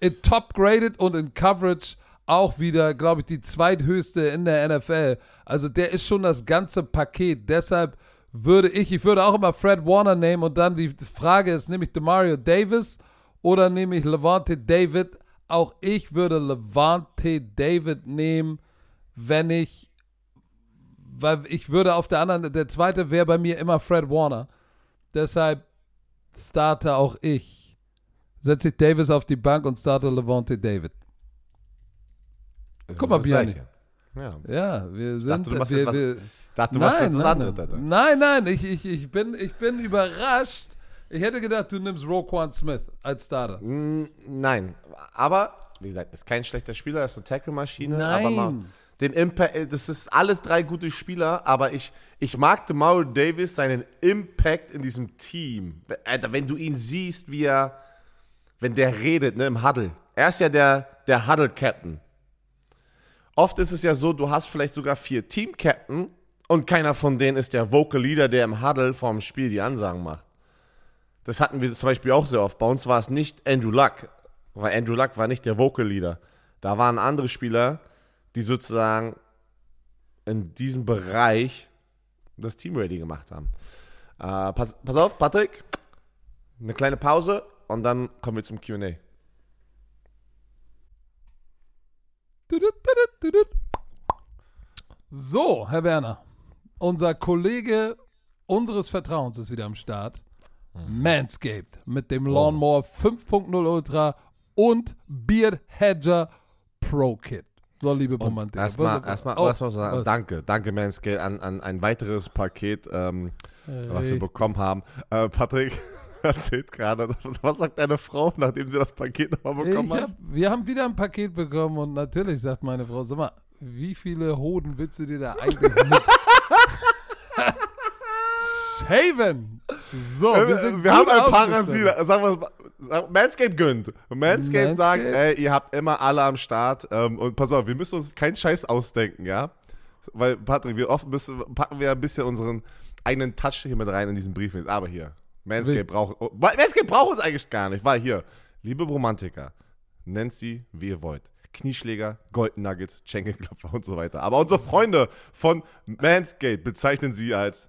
in top graded und in Coverage auch wieder, glaube ich, die zweithöchste in der NFL. Also der ist schon das ganze Paket. Deshalb würde ich, ich würde auch immer Fred Warner nehmen und dann die Frage ist, nehme ich Demario Davis oder nehme ich Levante David? Auch ich würde Levante David nehmen, wenn ich, weil ich würde auf der anderen, der zweite wäre bei mir immer Fred Warner. Deshalb starte auch ich. Setze ich Davis auf die Bank und starte Levante David. Das guck mal, Björn. Ja. Ja, wir sind. dachte, du machst wir, jetzt was- Dachte, nein, jetzt was nein, anderes, nein, nein, nein, ich, ich, ich, bin, ich bin überrascht. Ich hätte gedacht, du nimmst Roquan Smith als Starter. Mm, Nein, aber wie gesagt, ist kein schlechter Spieler, ist eine Tackle-Maschine. Aber mal, Nein. Den Impact, das ist alles drei gute Spieler, aber ich, ich mag DeMauro Davis, seinen Impact in diesem Team. Alter, wenn du ihn siehst, wie er, wenn der redet, ne, im Huddle. Er ist ja der, der Huddle-Captain. Oft ist es ja so, du hast vielleicht sogar vier Team-Captain und keiner von denen ist der Vocal Leader, der im Huddle vorm Spiel die Ansagen macht. Das hatten wir zum Beispiel auch sehr oft. Bei uns war es nicht Andrew Luck, weil Andrew Luck war nicht der Vocal Leader. Da waren andere Spieler, die sozusagen in diesem Bereich das Team ready gemacht haben. Äh, pass, pass auf, Patrick. Eine kleine Pause und dann kommen wir zum QA. So, Herr Werner, unser Kollege unseres Vertrauens ist wieder am Start. Manscaped mit dem Lawnmower 5.0 Ultra und Beard Hedger Pro Kit. So, liebe Romantik. Erstmal, erstmal, oh, erstmal sagen, danke, danke Manscaped an, an ein weiteres Paket, ähm, was wir bekommen haben. Äh, Patrick erzählt gerade, was sagt deine Frau, nachdem sie das Paket nochmal bekommen hat? hab, wir haben wieder ein Paket bekommen und natürlich sagt meine Frau, sag mal, wie viele Hoden willst du dir da eigentlich mit shaven? So, wir, wir, sind wir haben ein. Rasierer. Sagen wir, sagen- Manscaped gönnt. Manscaped. sagt, ey, ihr habt immer alle am Start. Ähm, und pass auf, wir müssen uns keinen Scheiß ausdenken, ja? Weil, Patrick, wir oft müssen, packen wir ein bisschen unseren eigenen Touch hier mit rein in diesen Brief. Aber hier, Wild. Manscaped braucht, oh, Manscaped braucht uns eigentlich gar nicht, weil hier, liebe Romantiker, nennt sie, wie ihr wollt. Knieschläger, Golden Nuggets, Schenkelklopfer und so weiter. Aber unsere Freunde von Manscaped bezeichnen sie als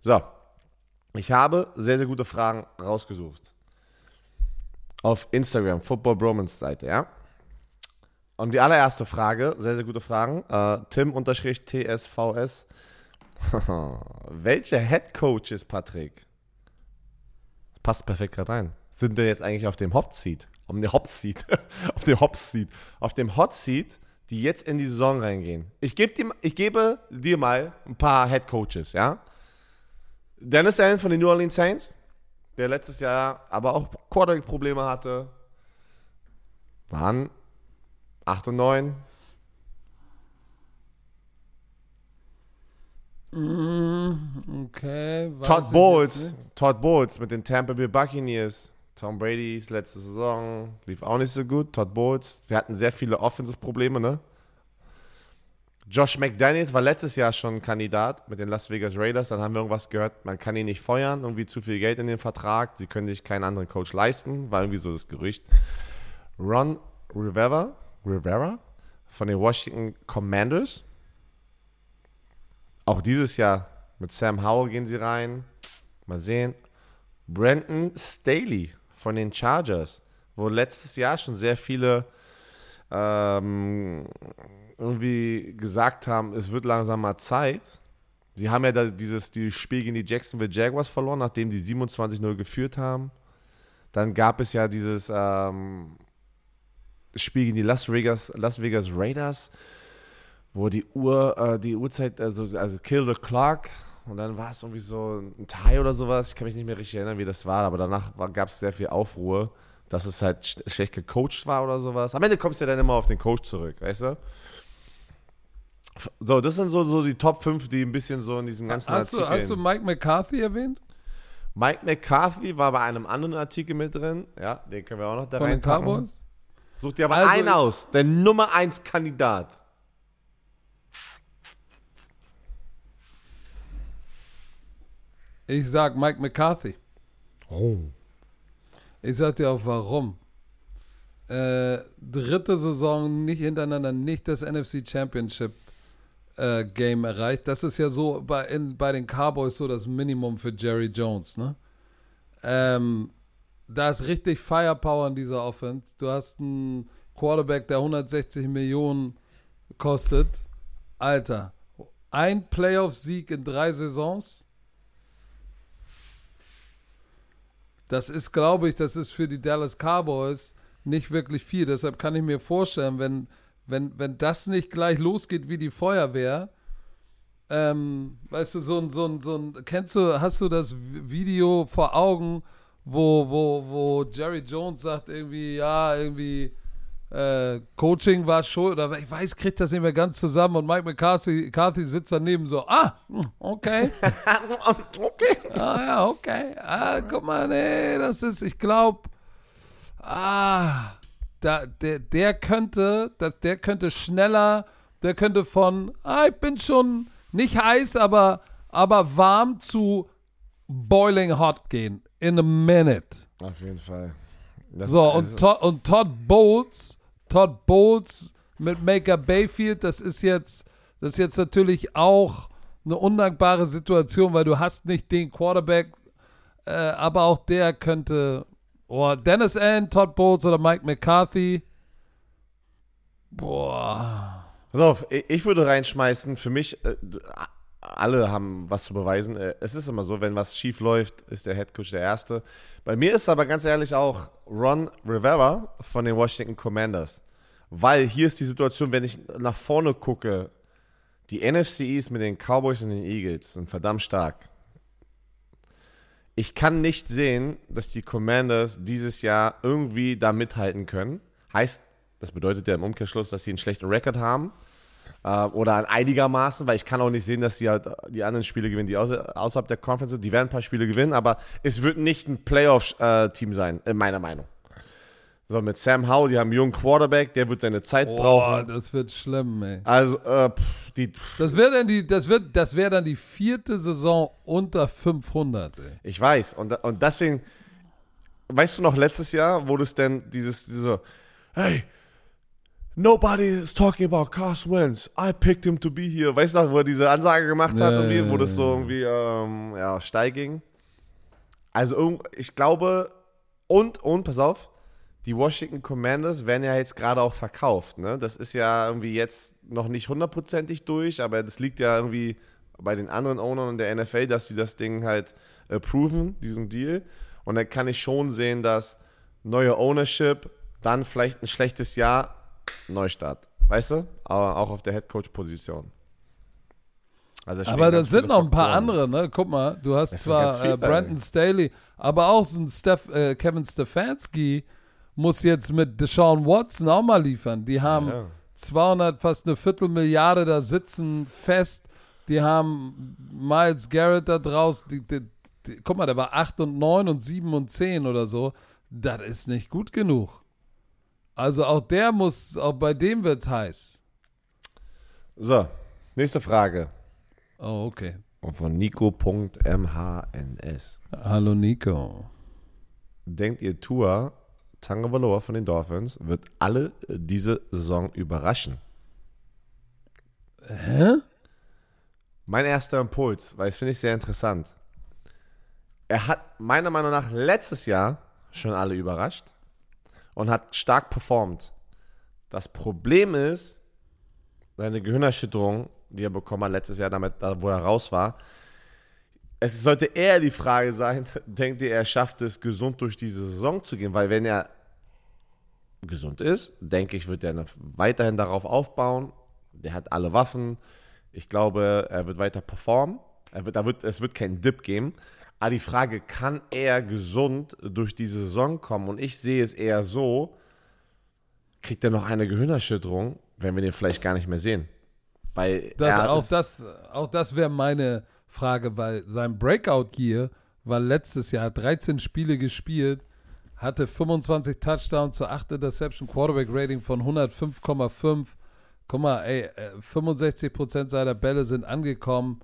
So, ich habe sehr, sehr gute Fragen rausgesucht. Auf Instagram, Football Bromance Seite, ja? Und die allererste Frage, sehr, sehr gute Fragen. Äh, Tim-TSVS. Welche Head Coaches, Patrick? Passt perfekt gerade rein. sind denn jetzt eigentlich auf dem Hot Seat? Um den Hot Seat. auf dem Hot Seat. Auf dem Hot Seat, die jetzt in die Saison reingehen. Ich, geb dir, ich gebe dir mal ein paar Head Coaches, ja? Dennis Allen von den New Orleans Saints, der letztes Jahr aber auch Quarterback-Probleme hatte, waren 8 und 9. Okay. weiß Todd Bowles. Todd Bowles mit den Tampa Bay Buccaneers. Tom Brady's letzte Saison lief auch nicht so gut. Todd Bowles, sie hatten sehr viele Offensive-Probleme, ne? Josh McDaniels war letztes Jahr schon Kandidat mit den Las Vegas Raiders. Dann haben wir irgendwas gehört, man kann ihn nicht feuern, irgendwie zu viel Geld in den Vertrag. Sie können sich keinen anderen Coach leisten, war irgendwie so das Gerücht. Ron Rivera, Rivera von den Washington Commanders. Auch dieses Jahr mit Sam Howell gehen sie rein. Mal sehen. Brandon Staley von den Chargers, wo letztes Jahr schon sehr viele ähm, irgendwie gesagt haben, es wird langsam mal Zeit. Sie haben ja da dieses, dieses Spiel gegen die Jacksonville Jaguars verloren, nachdem die 27-0 geführt haben. Dann gab es ja dieses ähm, Spiel gegen die Las Vegas, Las Vegas Raiders, wo die Uhr, äh, die Uhrzeit, also, also Kill the Clock. Und dann war es irgendwie so ein Tie oder sowas. Ich kann mich nicht mehr richtig erinnern, wie das war, aber danach gab es sehr viel Aufruhr, dass es halt sch schlecht gecoacht war oder sowas. Am Ende kommst du ja dann immer auf den Coach zurück, weißt du? So, das sind so, so die Top 5, die ein bisschen so in diesen ganzen Hast du, hast du Mike McCarthy erwähnt? Mike McCarthy war bei einem anderen Artikel mit drin. Ja, den können wir auch noch da Von den reinpacken. Cowboys? Such dir aber Also- einen aus. Der Nummer 1 Kandidat. Ich sag Mike McCarthy. Oh. Ich sag dir auch warum. Äh, dritte Saison nicht hintereinander nicht das NFC Championship äh, Game erreicht. Das ist ja so bei, in, bei den Cowboys so das Minimum für Jerry Jones, ne? Ähm, da ist richtig Firepower in dieser Offense. Du hast einen Quarterback, der 160 Millionen kostet. Alter, ein Playoff-Sieg in drei Saisons. Das ist, glaube ich, das ist für die Dallas Cowboys nicht wirklich viel. Deshalb kann ich mir vorstellen, wenn, wenn, wenn das nicht gleich losgeht wie die Feuerwehr, ähm, weißt du, so ein, so ein, so ein, kennst du, hast du das Video vor Augen, wo, wo, wo Jerry Jones sagt irgendwie, ja, irgendwie, äh, Coaching war schuld, oder ich weiß, kriegt das nicht mehr ganz zusammen und Mike McCarthy, McCarthy sitzt daneben so, ah, hm, okay. okay. Ah ja, okay. Ah, guck mal, nee, das ist, ich glaube, ah, da, der, der könnte, da, der könnte schneller, der könnte von, ah, ich bin schon nicht heiß, aber, aber warm zu boiling hot gehen. In a minute. Auf jeden Fall. Das So, und, Todd, und Todd Bowles, Todd Bowles mit Maker Bayfield, das ist jetzt, das ist jetzt natürlich auch eine undankbare Situation, weil du hast nicht den Quarterback, äh, aber auch der könnte, oh, Dennis Allen, Todd Bowles oder Mike McCarthy. Boah. Pass auf, ich würde reinschmeißen, für mich, äh, alle haben was zu beweisen. Äh, Es ist immer so, wenn was schief läuft, ist der Headcoach der Erste. Bei mir ist aber ganz ehrlich auch Ron Rivera von den Washington Commanders. Weil hier ist die Situation, wenn ich nach vorne gucke, die NFC East mit den Cowboys und den Eagles sind verdammt stark. Ich kann nicht sehen, dass die Commanders dieses Jahr irgendwie da mithalten können. Heißt, das bedeutet ja im Umkehrschluss, dass sie einen schlechten Rekord haben. Äh, oder an einigermaßen, weil ich kann auch nicht sehen, dass sie halt die anderen Spiele gewinnen, die außer, außerhalb der Conference sind. Die werden ein paar Spiele gewinnen, aber es wird nicht ein Playoff-Team sein, in meiner Meinung. So, mit Sam Howell, die haben einen jungen Quarterback, der wird seine Zeit Boah, brauchen. das wird schlimm, ey. Also, äh, pff, die, Das wäre dann die, das wird, das wäre dann die vierte Saison unter 500, ey. Ich weiß. Und, und deswegen, weißt du noch, letztes Jahr, wo das denn dieses, diese, hey, nobody is talking about Carson Wentz. I picked him to be here. Weißt du noch, wo er diese Ansage gemacht hat, Ja, irgendwie, wo ja, das so irgendwie, ähm, ja, steil ging? Also, ich glaube, und, und, pass auf, die Washington Commanders werden ja jetzt gerade auch verkauft, ne? Das ist ja irgendwie jetzt noch nicht hundertprozentig durch, aber das liegt ja irgendwie bei den anderen Ownern der NFL, dass sie das Ding halt approven, diesen Deal. Und dann kann ich schon sehen, dass neue Ownership, dann vielleicht ein schlechtes Jahr, Neustart. Weißt du? Aber auch auf der Headcoach-Position. Also aber da sind noch ein paar andere, ne? Guck mal, du hast zwar äh, Brandon Staley, aber auch so ein Steph, äh, Kevin Stefanski muss jetzt mit Deshaun Watson auch mal liefern. Die haben ja. 200, fast eine Viertelmilliarde da sitzen fest. Die haben Miles Garrett da draußen. Die, die, die, guck mal, der war 8 und 9 und 7 und 10 oder so. Das ist nicht gut genug. Also auch der muss, auch bei dem wird es heiß. So, nächste Frage. Oh, okay. Von Nico.mhns. Hallo Nico. Denkt ihr, Tour Tagovailoa von den Dolphins wird alle diese Saison überraschen? Hä? Mein erster Impuls, weil das finde ich sehr interessant. Er hat meiner Meinung nach letztes Jahr schon alle überrascht und hat stark performt. Das Problem ist, seine Gehirnerschütterung, die er bekommen hat letztes Jahr, damit, wo er raus war. Es sollte eher die Frage sein, denkt ihr, er schafft es, gesund durch diese Saison zu gehen? Weil wenn er gesund ist, denke ich, wird er weiterhin darauf aufbauen. Der hat alle Waffen. Ich glaube, er wird weiter performen. Er wird, er wird, es wird keinen Dip geben. Aber die Frage, kann er gesund durch die Saison kommen? Und ich sehe es eher so, kriegt er noch eine Gehirnerschütterung, wenn wir den vielleicht gar nicht mehr sehen. Weil das, auch, das, auch das wäre meine Frage, weil sein Breakout-Gear war letztes Jahr, 13 Spiele gespielt, hatte 25 Touchdowns zu 8 Interception, Quarterback-Rating von 105,5. Guck mal, ey, 65% äh, seiner Bälle sind angekommen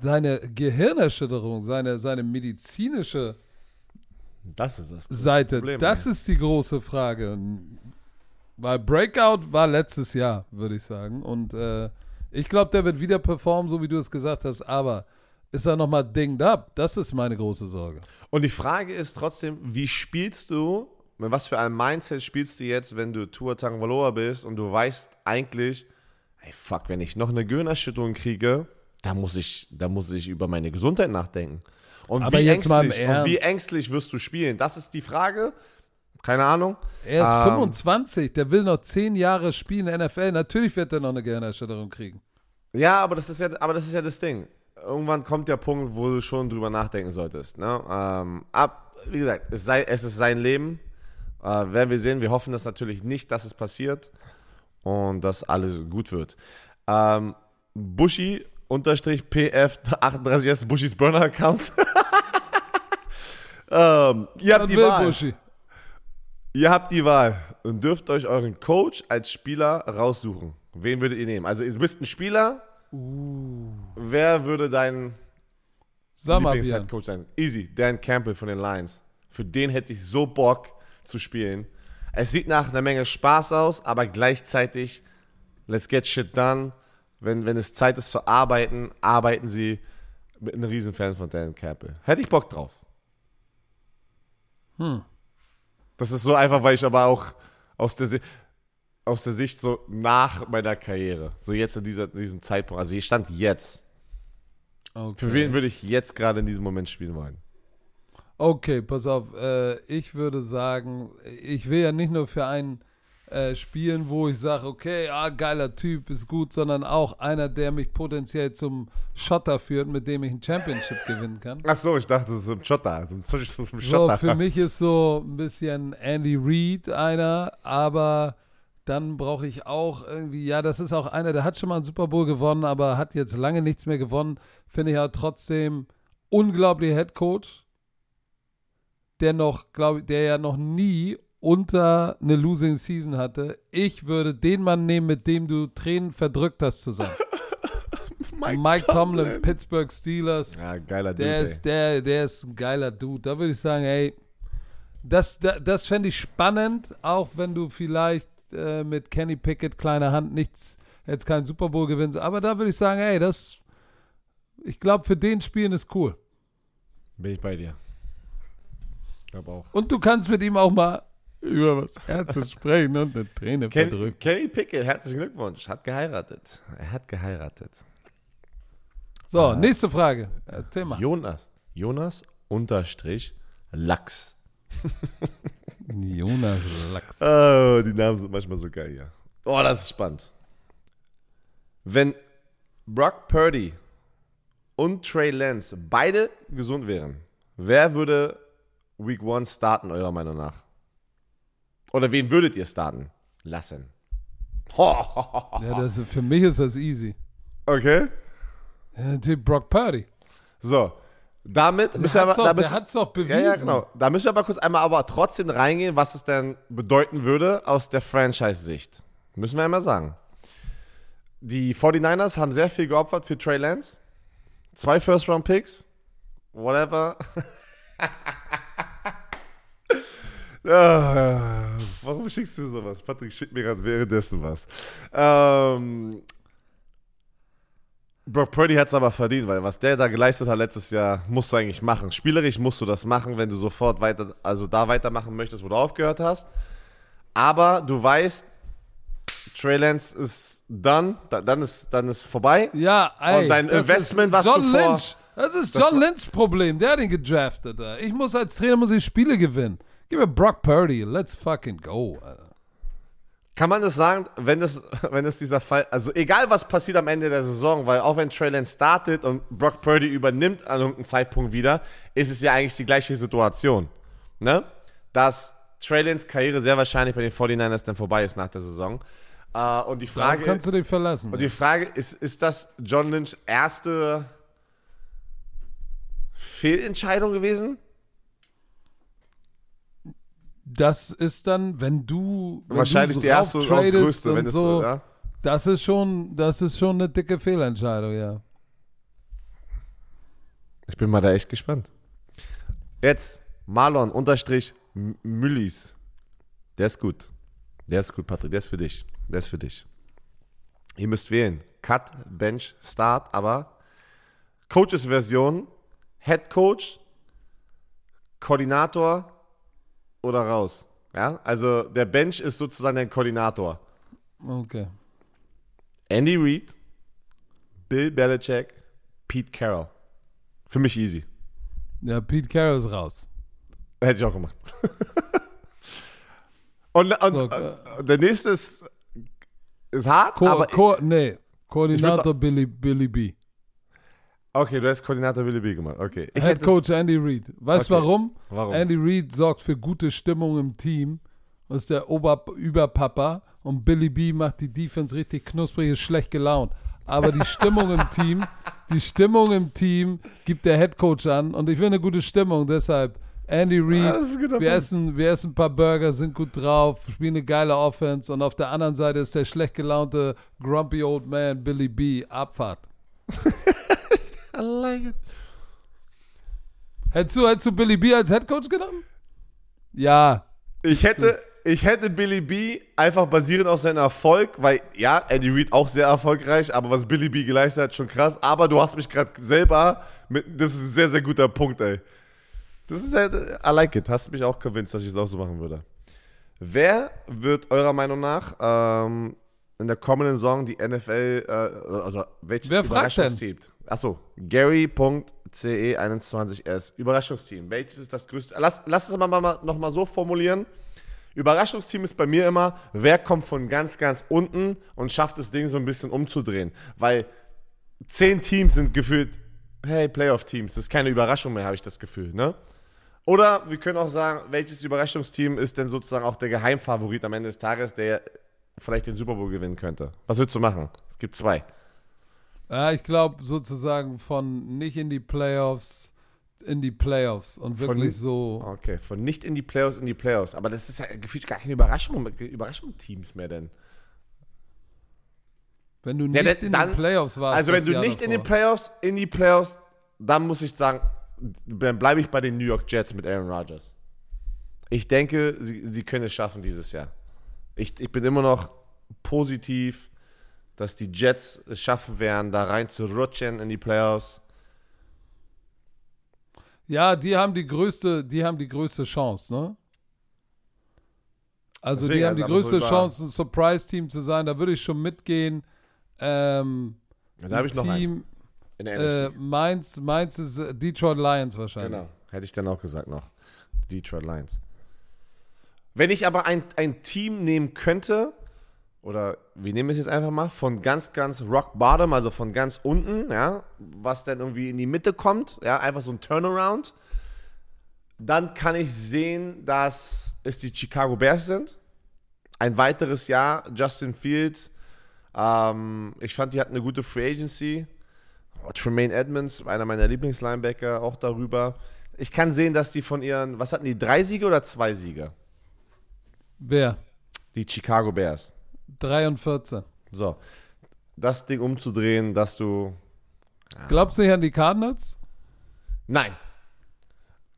seine Gehirnerschütterung, seine, seine medizinische das ist das Seite, Problem, das ey. ist die große Frage. Weil Breakout war letztes Jahr, würde ich sagen. Und äh, ich glaube, der wird wieder performen, so wie du es gesagt hast. Aber ist er nochmal dinged up? Das ist meine große Sorge. Und die Frage ist trotzdem, wie spielst du, mit was für einem Mindset spielst du jetzt, wenn du Tour Tangvaloa bist und du weißt eigentlich, ey, fuck, wenn ich noch eine Gehirnerschütterung kriege, da muss ich, da muss ich über meine Gesundheit nachdenken. Und, Aber wie, jetzt ängstlich, und wie ängstlich wirst du spielen? Das ist die Frage. Keine Ahnung. Er ist ähm, 25, der will noch 10 Jahre spielen in der NFL. Natürlich wird er noch eine Gehirnerschütterung kriegen. Ja, aber das ist ja, aber das ist ja das Ding. Irgendwann kommt der Punkt, wo du schon drüber nachdenken solltest. Ne? Ähm, ab, wie gesagt, es, sei, es ist sein Leben. Äh, werden wir sehen. Wir hoffen das natürlich nicht, dass es passiert und dass alles gut wird. Ähm, Bushi unterstrich PF38 ist Bushis Burner-Account. ähm, ihr habt die Wahl. Buschi. Ihr habt die Wahl und dürft euch euren Coach als Spieler raussuchen. Wen würdet ihr nehmen? Also, ihr bist ein Spieler. Uh. Wer würde dein Lieblings-Headcoach sein? Easy, Dan Campbell von den Lions. Für den hätte ich so Bock zu spielen. Es sieht nach einer Menge Spaß aus, aber gleichzeitig, let's get shit done wenn, wenn es Zeit ist zu arbeiten, arbeiten sie mit einem Riesenfan von Dan Campbell. Hätte ich Bock drauf. Hm. Das ist so einfach, weil ich aber auch aus der, aus der Sicht so nach meiner Karriere, so jetzt in dieser, diesem Zeitpunkt, also ich stand jetzt. Okay. Für wen würde ich jetzt gerade in diesem Moment spielen wollen? Okay, pass auf. Äh, ich würde sagen, ich will ja nicht nur für einen äh, spielen, wo ich sage, okay, ah, geiler Typ, ist gut, sondern auch einer, der mich potenziell zum Schotter führt, mit dem ich ein Championship gewinnen kann. Ach so, ich dachte, das ist ein Schotter. Das ist ein Schotter. So, für mich ist so ein bisschen Andy Reid einer, aber dann brauche ich auch irgendwie, ja, das ist auch einer, der hat schon mal einen Super Bowl gewonnen, aber hat jetzt lange nichts mehr gewonnen. Finde ich ja trotzdem unglaublich Head Coach, der noch, glaube ich, der ja noch nie unter eine Losing Season hatte. Ich würde den Mann nehmen, mit dem du Tränen verdrückt hast zusammen. Mike, Mike Tomlin, Tomlin, Pittsburgh Steelers. Ja, geiler Dude. Der ist, der, der ist ein geiler Dude. Da würde ich sagen, ey, das, das, das fände ich spannend, auch wenn du vielleicht äh, mit Kenny Pickett, kleiner Hand, nichts, jetzt keinen Super Bowl gewinnst. Aber da würde ich sagen, ey, das, ich glaube, für den Spielen ist cool. Bin ich bei dir. Ich auch. Und du kannst mit ihm auch mal über was Herzes sprechen und eine Träne Ken, verdrücken. Kenny Pickett, herzlichen Glückwunsch, hat geheiratet. Er hat geheiratet. So, äh, nächste Frage. Thema. Jonas. Jonas unterstrich Lachs. Jonas Lachs. Oh, die Namen sind manchmal so geil, ja. Oh, das ist spannend. Wenn Brock Purdy und Trey Lance beide gesund wären, wer würde Week 1 starten, eurer Meinung nach? Oder wen würdet ihr starten lassen? Ja, das, für mich ist das easy. Okay. Ja, natürlich Brock Purdy. So, damit Der müssen wir aber, da doch, der müssen, hat's doch bewiesen. ja, ja, genau. Da müssen wir aber kurz einmal aber trotzdem reingehen, was es denn bedeuten würde aus der Franchise-Sicht. Müssen wir einmal sagen. Die 49ers haben sehr viel geopfert für Trey Lance. Zwei First-Round-Picks. Whatever. Warum schickst du sowas? Patrick schickt mir gerade währenddessen was. Ähm, Brock Purdy hat es aber verdient, weil was der da geleistet hat letztes Jahr, musst du eigentlich machen. Spielerisch musst du das machen, wenn du sofort weiter, also da weitermachen möchtest, wo du aufgehört hast. Aber du weißt, Trey Lance ist done, da, dann ist dann ist vorbei. Ja, ey, Und dein Investment, was John du vor- Lynch. Das ist John war- Lynch Problem. Der hat ihn gedraftet. Ich muss als Trainer muss ich Spiele gewinnen. Gib mir Brock Purdy. Let's fucking go. Alter. Kann man das sagen, wenn es, wenn es dieser Fall, also egal was passiert am Ende der Saison, weil auch wenn Trey Lance startet und Brock Purdy übernimmt an irgendeinem Zeitpunkt wieder, ist es ja eigentlich die gleiche Situation. Ne? Dass Trey Lance Karriere sehr wahrscheinlich bei den 49ers dann vorbei ist nach der Saison. Äh, und die Frage, kannst du dich verlassen. und die Frage ist, ist das John Lynch erste Fehlentscheidung gewesen? Das ist dann, wenn du wenn Wahrscheinlich du die erste und auch größte, und wenn es so, ja? das ist schon, das ist schon eine dicke Fehlentscheidung, ja. Ich bin mal da echt gespannt. Jetzt Marlon unterstrich Müllis. Der ist gut. Der ist gut, Patrick. Der ist für dich. Der ist für dich. Ihr müsst wählen. Cut, Bench, Start, aber Coaches Version, Head Coach, Koordinator oder raus. Ja, also der Bench ist sozusagen der Koordinator. Okay. Andy Reid, Bill Belichick, Pete Carroll. Für mich easy. Ja, Pete Carroll ist raus. Hätte ich auch gemacht. und und So, äh, der nächste ist, ist hart, Ko aber. Ko nee, Koordinator Billy, Billy B. okay, du hast Koordinator Willy B gemacht. Okay. Ich Head Coach Andy Reid. Weißt du Okay. warum? Warum? Andy Reid sorgt für gute Stimmung im Team. Ist der Ober Überpapa und Billy B macht die Defense richtig knusprig, ist schlecht gelaunt. Aber die Stimmung im Team, die Stimmung im Team gibt der Head Coach an und ich will eine gute Stimmung, deshalb Andy Reid, Ah, wir essen, wir essen ein paar Burger, sind gut drauf, spielen eine geile Offense und auf der anderen Seite ist der schlecht gelaunte Grumpy Old Man Billy B. Abfahrt. I like it. Hättest du, hättest du Billy B als Head Coach genommen? Ja, Ich hätte, ich hätte Billy B einfach basierend auf seinem Erfolg, weil ja, Andy Reid auch sehr erfolgreich, aber was Billy B geleistet hat, schon krass. Aber du hast mich gerade selber mit, das ist ein sehr, sehr guter Punkt, ey. Das ist halt, I like it. Hast mich auch convinced, dass ich es auch so machen würde. Wer wird eurer Meinung nach ähm, in der kommenden Saison die NFL, äh, also welches Wer fragt denn? Achso, Gary.ce21s. Überraschungsteam. Welches ist das größte? Lass, lass es mal, mal nochmal so formulieren. Überraschungsteam ist bei mir immer, wer kommt von ganz, ganz unten und schafft das Ding so ein bisschen umzudrehen. Weil zehn Teams sind gefühlt, hey, Playoff-Teams. Das ist keine Überraschung mehr, habe ich das Gefühl, ne? Oder wir können auch sagen, welches Überraschungsteam ist denn sozusagen auch der Geheimfavorit am Ende des Tages, der vielleicht den Super Bowl gewinnen könnte? Was würdest du machen? Es gibt zwei. Ja, ich glaube sozusagen von nicht in die Playoffs in die Playoffs und Von wirklich nicht- so. Okay, von nicht in die Playoffs in die Playoffs. Aber das ist ja gefühlt gar keine Überraschung, Überraschungsteams mehr denn. Wenn du Ja, nicht dann- in dann- den Playoffs warst. Also wenn du Jahr nicht in den davor. Playoffs, in die Playoffs, dann muss ich sagen, dann bleibe ich bei den New York Jets mit Aaron Rodgers. Ich denke, sie, sie können es schaffen dieses Jahr. Ich, ich bin immer noch positiv, dass die Jets es schaffen werden, da rein zu rutschen in die Playoffs. Ja, die haben die größte, die haben die größte Chance, ne? Also Deswegen, die haben die also größte so Chance, ein Surprise-Team zu sein. Da würde ich schon mitgehen. Ähm, Da habe ich noch eins Team, in der äh. Mainz, Mainz ist äh, Detroit Lions wahrscheinlich. Genau. hätte ich dann auch gesagt noch. Detroit Lions. Wenn ich aber ein, ein Team nehmen könnte, oder wir nehmen es jetzt einfach mal, von ganz, ganz rock bottom, also von ganz unten, ja, was dann irgendwie in die Mitte kommt, ja, einfach so ein Turnaround, dann kann ich sehen, dass es die Chicago Bears sind. Ein weiteres Jahr, Justin Fields. Ähm, ich fand, die hatten eine gute Free Agency. Oh, Tremaine Edmonds, einer meiner Lieblingslinebacker, auch darüber. Ich kann sehen, dass die von ihren, was hatten die, drei Siege oder zwei Siege? Wer? Die Chicago Bears. 3 und 14. So, das Ding umzudrehen, dass du. Glaubst du nicht an die Cardinals? Nein.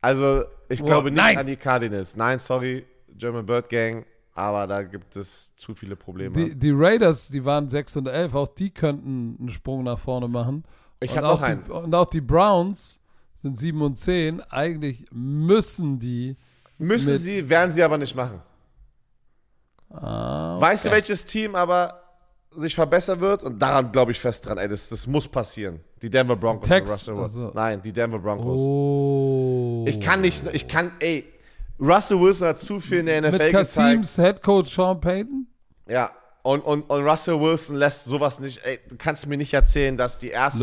Also, ich Oh, glaube nicht nein. an die Cardinals. Nein, sorry, German Bird Gang, aber da gibt es zu viele Probleme. Die, die Raiders, die waren 6 und 11, auch die könnten einen Sprung nach vorne machen. ich Und habe auch noch einen. Die, und auch die Browns sind 7 und 10. Eigentlich müssen die. Müssen sie, werden sie aber nicht machen. Ah, Weißt du, okay. welches Team aber sich verbessern wird? Und daran glaube ich fest dran, ey, das, das muss passieren. Die Denver Broncos. Tex- mit Russell Wilson. also- Nein, die Denver Broncos. Oh. Ich kann nicht, ich kann, ey, Russell Wilson hat zu viel in der NFL Mit gezeigt. Kasims Headcoach Sean Payton? Ja, und, und, und Russell Wilson lässt sowas nicht, ey, du kannst mir nicht erzählen, dass die ersten,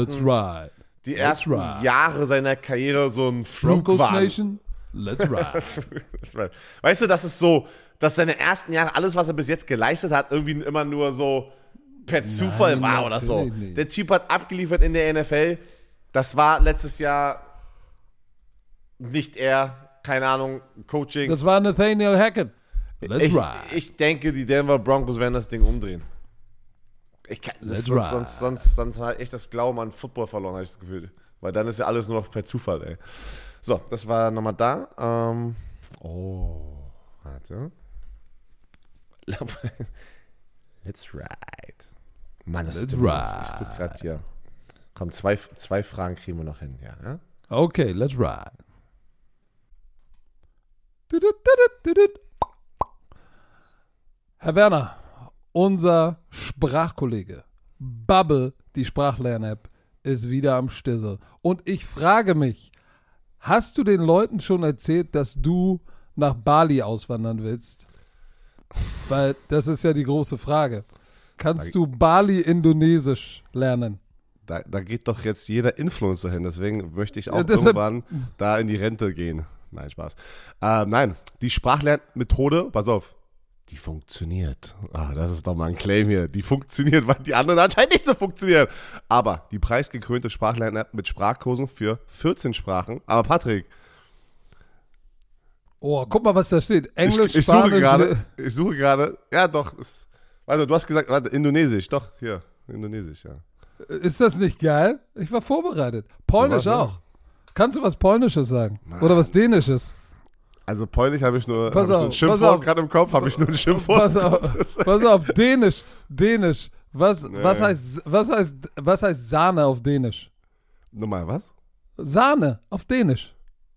die ersten. Jahre seiner Karriere so ein Flug Broncos waren. Nation? Let's ride. Weißt du, das ist so, dass seine ersten Jahre, alles, was er bis jetzt geleistet hat, irgendwie immer nur so per Zufall war oder so. nicht. Der Typ hat abgeliefert in der NFL. Das war letztes Jahr nicht er, keine Ahnung, Coaching. Das war Nathaniel Hackett. Let's ich, ride. ich denke, die Denver Broncos werden das Ding umdrehen. Ich kann, Let's sonst, ride. sonst, sonst, sonst hat echt das Glauben an Football verloren, habe ich das Gefühl. Weil dann ist ja alles nur noch per Zufall, ey. So, das war nochmal da. Ähm, oh, warte. Let's ride. Mann, das Let's ist ride. Grad hier. Komm, zwei, zwei Fragen kriegen wir noch hin, ja. Okay, let's ride. Herr Werner, unser Sprachkollege Bubble, die Sprachlern-App, ist wieder am Stissel. Und ich frage mich, hast du den Leuten schon erzählt, dass du nach Bali auswandern willst? Weil das ist ja die große Frage. Kannst du Bali-Indonesisch lernen? Da, da geht doch jetzt jeder Influencer hin, deswegen möchte ich auch Ja, irgendwann da in die Rente gehen. Nein, Spaß. Ähm, nein, die Sprachlernmethode, pass auf, die funktioniert. Ah, das ist doch mal ein Claim hier. Die funktioniert, weil die anderen anscheinend nicht so funktionieren. Aber die preisgekrönte Sprachlern-App mit Sprachkursen für 14 Sprachen. Aber Patrick, Oh, guck mal, was da steht. Englisch, ich, ich suche Spanisch. gerade, ich suche gerade, ja doch, das, also du hast gesagt, warte, Indonesisch, doch, hier, Indonesisch, ja. Ist das nicht geil? Ich war vorbereitet. Polnisch auch. Kannst du was Polnisches sagen? Oder was Dänisches? Also Polnisch habe ich nur, Pass hab auf, ein Schimpfwort gerade im Kopf, habe ich nur ein Schimpfwort. Pass auf, pass auf, Dänisch, Dänisch. Was, was, Nee. heißt, was, heißt, was heißt Sahne auf Dänisch? Nochmal, was? Sahne auf Dänisch.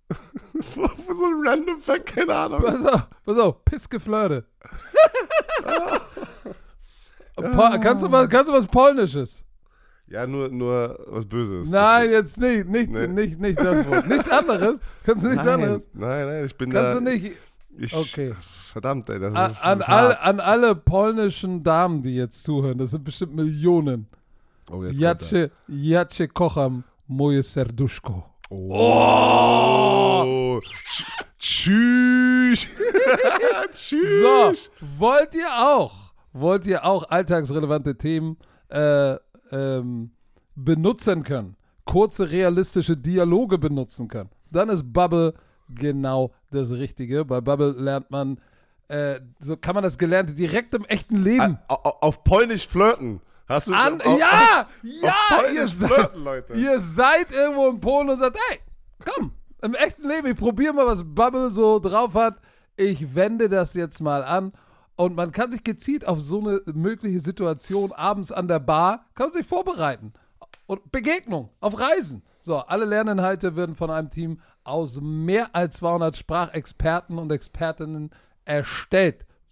So ein random Fact, keine Ahnung. Pass auf, pass auf, Pissgeflirte. Po kannst, du was, kannst du was Polnisches? Ja, nur, nur was Böses. Nein, jetzt nicht, nicht, Nee. nicht, nicht das Wort. Nichts anderes. Kannst du nichts nein, anderes? nein, nein, ich bin Kannst da. du nicht. Ich, Okay. Verdammt, ey, das An, ist, an, all, an alle polnischen Damen, die jetzt zuhören, das sind bestimmt Millionen. Oh, jetzt Jacie, Jacie kocham moje serduszko. Er. Oh. Tschüss. Tschüss. So, wollt ihr auch, wollt ihr auch alltagsrelevante Themen äh, ähm, benutzen können, kurze realistische Dialoge benutzen können, dann ist Bubble genau das Richtige. Bei Bubble lernt man, äh, so kann man das Gelernte direkt im echten Leben Au- au- Auf Polnisch flirten. Hast du an. auf, ja, auf ja, ihr Polnisch seid, flirten, Leute. ihr seid irgendwo in Polen und sagt, hey, komm, im echten Leben, ich probiere mal, was Bubble so drauf hat. Ich wende das jetzt mal an. Und man kann sich gezielt auf so eine mögliche Situation abends an der Bar, kann sich vorbereiten. Und Begegnung auf Reisen. So, alle Lerninhalte werden von einem Team aus mehr als 200 Sprachexperten und Expertinnen erstellt.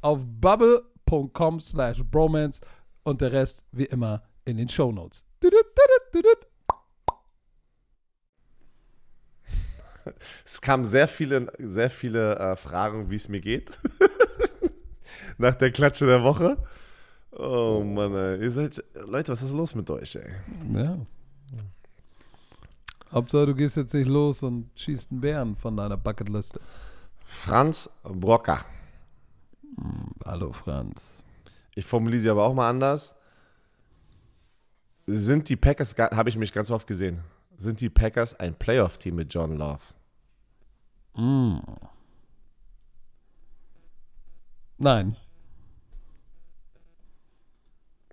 auf bubble.com slash bromance und der Rest wie immer in den Shownotes. Es kamen sehr viele, sehr viele äh, Fragen, wie es mir geht. Nach der Klatsche der Woche. Oh Mann, ey. Ihr seid, Leute, was ist los mit euch, ey? Ja. Hauptsache, du gehst jetzt nicht los und schießt einen Bären von deiner Bucketliste. Franz Brocker. Hallo Franz. Ich formuliere sie aber auch mal anders. Sind die Packers, habe ich mich ganz oft gesehen, sind die Packers ein Playoff-Team mit John Love? Mm. Nein.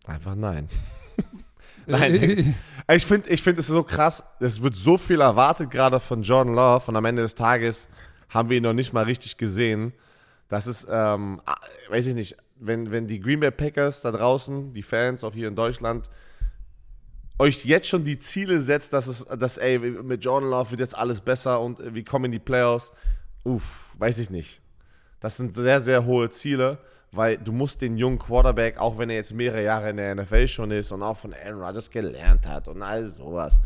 Einfach nein. Nein. Ich finde ich find es so krass, es wird so viel erwartet gerade von Jordan Love und am Ende des Tages haben wir ihn noch nicht mal richtig gesehen. Das ist, ähm, ah, weiß ich nicht, wenn, wenn die Green Bay Packers da draußen, die Fans auch hier in Deutschland, euch jetzt schon die Ziele setzt, dass es, dass, ey, mit Jordan Love wird jetzt alles besser und wir kommen in die Playoffs, uff, weiß ich nicht. Das sind sehr, sehr hohe Ziele, weil du musst den jungen Quarterback, auch wenn er jetzt mehrere Jahre in der NFL schon ist und auch von Aaron Rodgers gelernt hat und all sowas.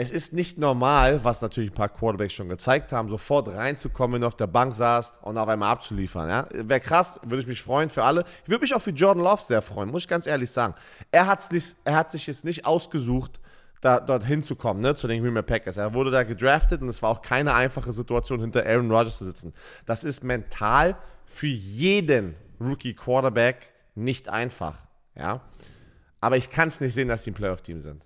Es ist nicht normal, was natürlich ein paar Quarterbacks schon gezeigt haben, sofort reinzukommen, wenn du auf der Bank saßt und auf einmal abzuliefern. Ja? Wäre krass, würde ich mich freuen für alle. Ich würde mich auch für Jordan Love sehr freuen, muss ich ganz ehrlich sagen. Er, hat's nicht, er hat sich jetzt nicht ausgesucht, da, dorthin zu kommen, ne, zu den Green Bay Packers. Er wurde da gedraftet und es war auch keine einfache Situation, hinter Aaron Rodgers zu sitzen. Das ist mental für jeden Rookie Quarterback nicht einfach. Ja? Aber ich kann es nicht sehen, dass sie ein Playoff-Team sind.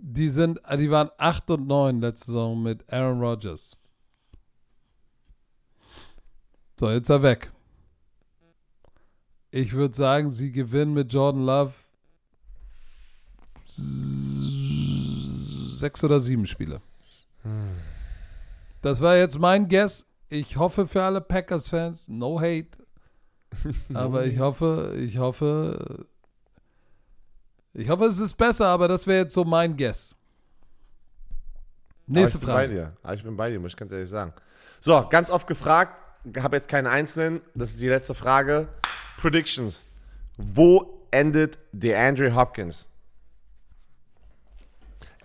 Die sind, die waren 8 und 9 letzte Saison mit Aaron Rodgers. So, jetzt ist er weg. Ich würde sagen, sie gewinnen mit Jordan Love sechs oder sieben Spiele. Das war jetzt mein Guess. Ich hoffe für alle Packers-Fans, no hate. Aber ich hoffe, ich hoffe, ich hoffe, es ist besser, aber das wäre jetzt so mein Guess. Nächste Aber ich bin bei Frage. dir. Aber ich bin bei dir, muss ich ganz ehrlich sagen. So, ganz oft gefragt, habe jetzt keine einzelnen. Das ist die letzte Frage. Predictions. Wo endet DeAndre Hopkins?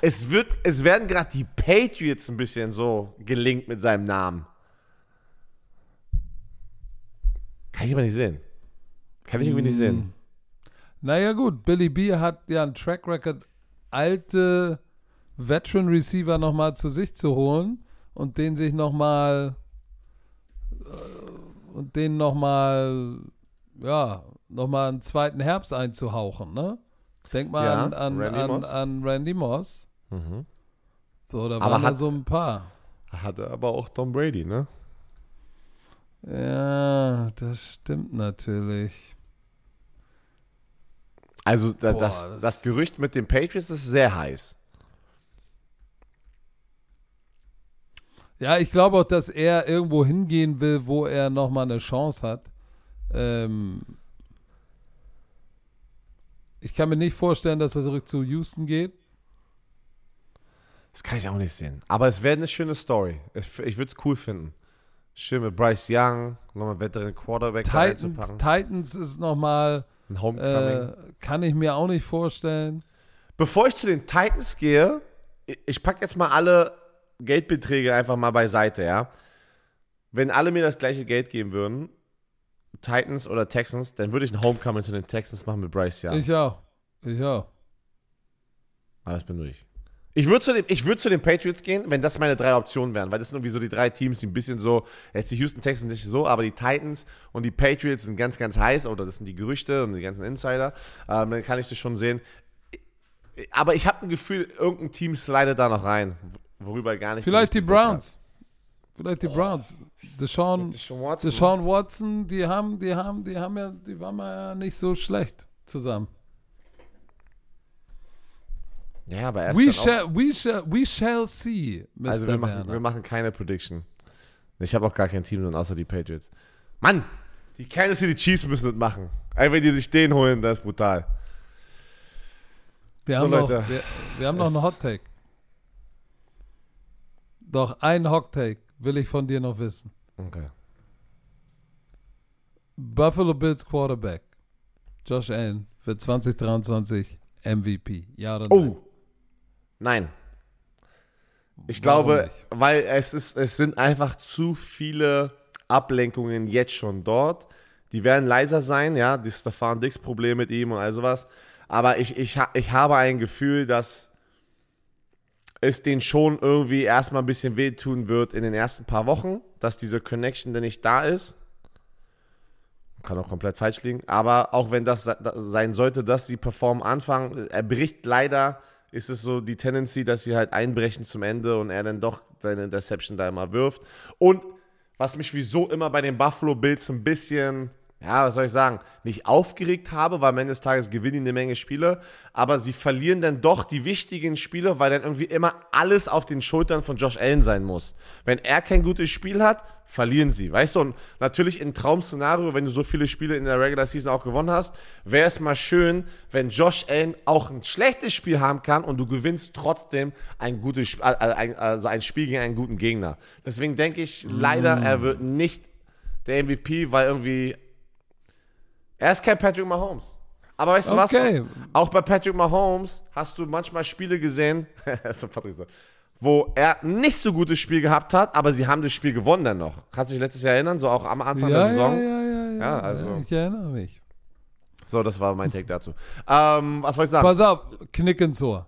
Es, wird, es werden gerade die Patriots ein bisschen so gelinkt mit seinem Namen. Kann ich aber nicht sehen. Kann ich irgendwie nicht sehen. Naja, gut, Billy B hat ja einen Track Record, alte Veteran Receiver nochmal zu sich zu holen und den sich nochmal äh, und den nochmal, ja, nochmal einen zweiten Herbst einzuhauchen, ne? Denk mal Ja, an, an, Randy an, Moss. an Randy Moss. Mhm. So, da Aber waren hat- so ein paar. Hatte aber auch Tom Brady, ne? Ja, das stimmt natürlich. Also da, Boah, das, das- das Gerücht mit den Patriots ist sehr heiß. Ja, ich glaube auch, dass er irgendwo hingehen will, wo er nochmal eine Chance hat. Ähm Ich kann mir nicht vorstellen, dass er zurück zu Houston geht. Das kann ich auch nicht sehen. Aber es wäre eine schöne Story. Ich, ich würde es cool finden. Schön mit Bryce Young, nochmal weiteren Quarterback Titans, reinzupacken. Titans ist nochmal, Ein Homecoming. äh, kann ich mir auch nicht vorstellen. Bevor ich zu den Titans gehe, ich- packe jetzt mal alle Geldbeträge einfach mal beiseite, ja. Wenn alle mir das gleiche Geld geben würden, Titans oder Texans, dann würde ich ein Homecoming zu den Texans machen mit Bryce Young. Ich auch. Ich auch. Alles bin durch. Ich würde zu, ich würd zu den Patriots gehen, wenn das meine drei Optionen wären, weil das sind irgendwie so die drei Teams, die ein bisschen so, jetzt die Houston Texans nicht so, aber die Titans und die Patriots sind ganz, ganz heiß, oder das sind die Gerüchte und die ganzen Insider, ähm, dann kann ich das schon sehen. Aber ich habe ein Gefühl, irgendein Team slidet da noch rein, worüber gar nicht. Vielleicht die. Browns. Vielleicht die Browns. Deshaun, Deshaun Watson. Deshaun Watson, die haben, die haben, die haben ja, die waren ja nicht so schlecht zusammen. Ja, aber erst We shall, we shall, we shall see, Mr. Also wir machen, wir machen keine Prediction. Ich habe auch gar kein Team, sondern außer die Patriots. Mann, die Kansas City Chiefs müssen das machen. Ey, wenn die sich den holen, das ist brutal. Wir So, haben, noch, Leute. wir, wir haben noch einen Hot Take. Doch, ein Hot Take will ich von dir noch wissen. Okay. Buffalo Bills Quarterback Josh Allen für 2023 MVP. Ja oder nein? Oh. Nein. Ich Warum glaube, nicht? weil es ist, es sind einfach zu viele Ablenkungen jetzt schon dort. Die werden leiser sein, ja, die Stefan Dix Problem mit ihm und all sowas. Aber ich, ich, ich habe ein Gefühl, dass es den schon irgendwie erstmal ein bisschen wehtun wird in den ersten paar Wochen, dass diese Connection denn nicht da ist. Kann auch komplett falsch liegen. Aber auch wenn das se- da- sein sollte, dass sie performen anfangen, er bricht leider, ist es so die Tendency, dass sie halt einbrechen zum Ende und er dann doch seine Interception da immer wirft. Und was mich wieso immer bei den Buffalo Bills ein bisschen, ja, was soll ich sagen, nicht aufgeregt habe, weil am Ende des Tages gewinnen die eine Menge Spiele, aber sie verlieren dann doch die wichtigen Spiele, weil dann irgendwie immer alles auf den Schultern von Josh Allen sein muss. Wenn er kein gutes Spiel hat, verlieren sie, weißt du? Und natürlich im Traum-Szenario, wenn du so viele Spiele in der Regular Season auch gewonnen hast, wäre es mal schön, wenn Josh Allen auch ein schlechtes Spiel haben kann und du gewinnst trotzdem ein gutes äh, ein, also ein Spiel gegen einen guten Gegner. Deswegen denke ich leider, er wird nicht der MVP, weil irgendwie er ist kein Patrick Mahomes. Aber weißt du Okay. was? Auch bei Patrick Mahomes hast du manchmal Spiele gesehen, wo er nicht so gutes Spiel gehabt hat, aber sie haben das Spiel gewonnen dann noch. Kannst du dich letztes Jahr erinnern, so auch am Anfang Ja, der Saison? ja, ja, ja. Ja, also- Ich erinnere mich. So, das war mein Take dazu. Ähm, was wollte ich sagen? Pass auf, Knick ins Ohr.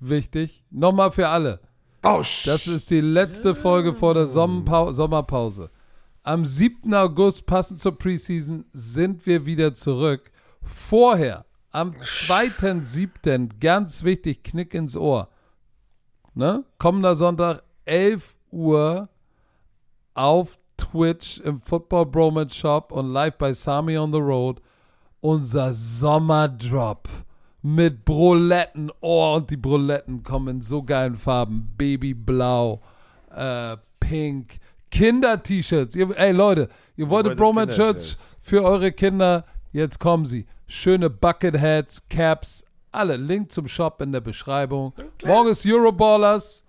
Wichtig. Nochmal für alle. Oh, Das ist die letzte Folge vor der Sommerpau Sommerpause. Am 7. August, passend zur Preseason, sind wir wieder zurück. Vorher, am 2.7., ganz wichtig, Knick ins Ohr. Ne? Kommender Sonntag, 11 Uhr auf Twitch im Football Bromance Shop und live bei Sami on the Road. Unser Sommerdrop mit Broletten. Oh, und die Broletten kommen in so geilen Farben. Babyblau, äh, pink, Kinder-T-Shirts. Ey Leute, ihr wolltet Kinder-Shirts. für eure Kinder. Jetzt kommen sie. Schöne Bucketheads, Caps, alle. Link zum Shop in der Beschreibung. Morgen ist Euroballers.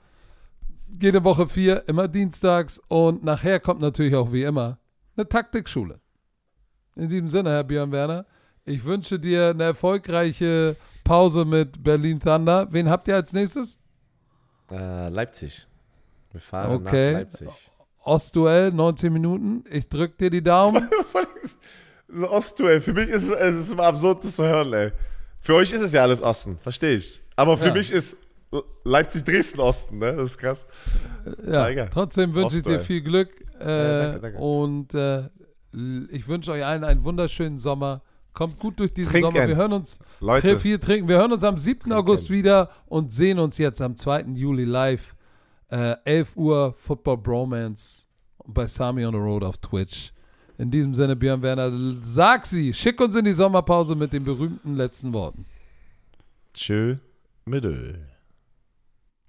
Jede Woche vier, immer dienstags. Und nachher kommt natürlich auch wie immer eine Taktikschule. In diesem Sinne, Herr Björn Werner, ich wünsche dir eine erfolgreiche Pause mit Berlin Thunder. Wen habt ihr als nächstes? Äh, Leipzig. Wir fahren Okay. nach Leipzig. Ostduell, 19 Minuten. Ich drück dir die Daumen. So Ostduell. Für mich ist es, es ist immer absurd, das zu hören, ey. Für euch ist es ja alles Osten, verstehe ich. Aber für Ja. mich ist Leipzig-Dresden Osten, ne? Das ist krass. Ja, egal. trotzdem wünsche ich dir viel Glück. Äh, danke, danke. Und äh, ich wünsche euch allen einen wunderschönen Sommer. Kommt gut durch diesen Trinken. Sommer. Wir hören uns Leute. viel trinken. Wir hören uns am 7. August wieder und sehen uns jetzt am 2. Juli live. Äh, 11 Uhr Football Bromance bei Sami on the Road auf Twitch. In diesem Sinne, Björn Werner, sag sie, schick uns in die Sommerpause mit den berühmten letzten Worten. Tschö mit Öl.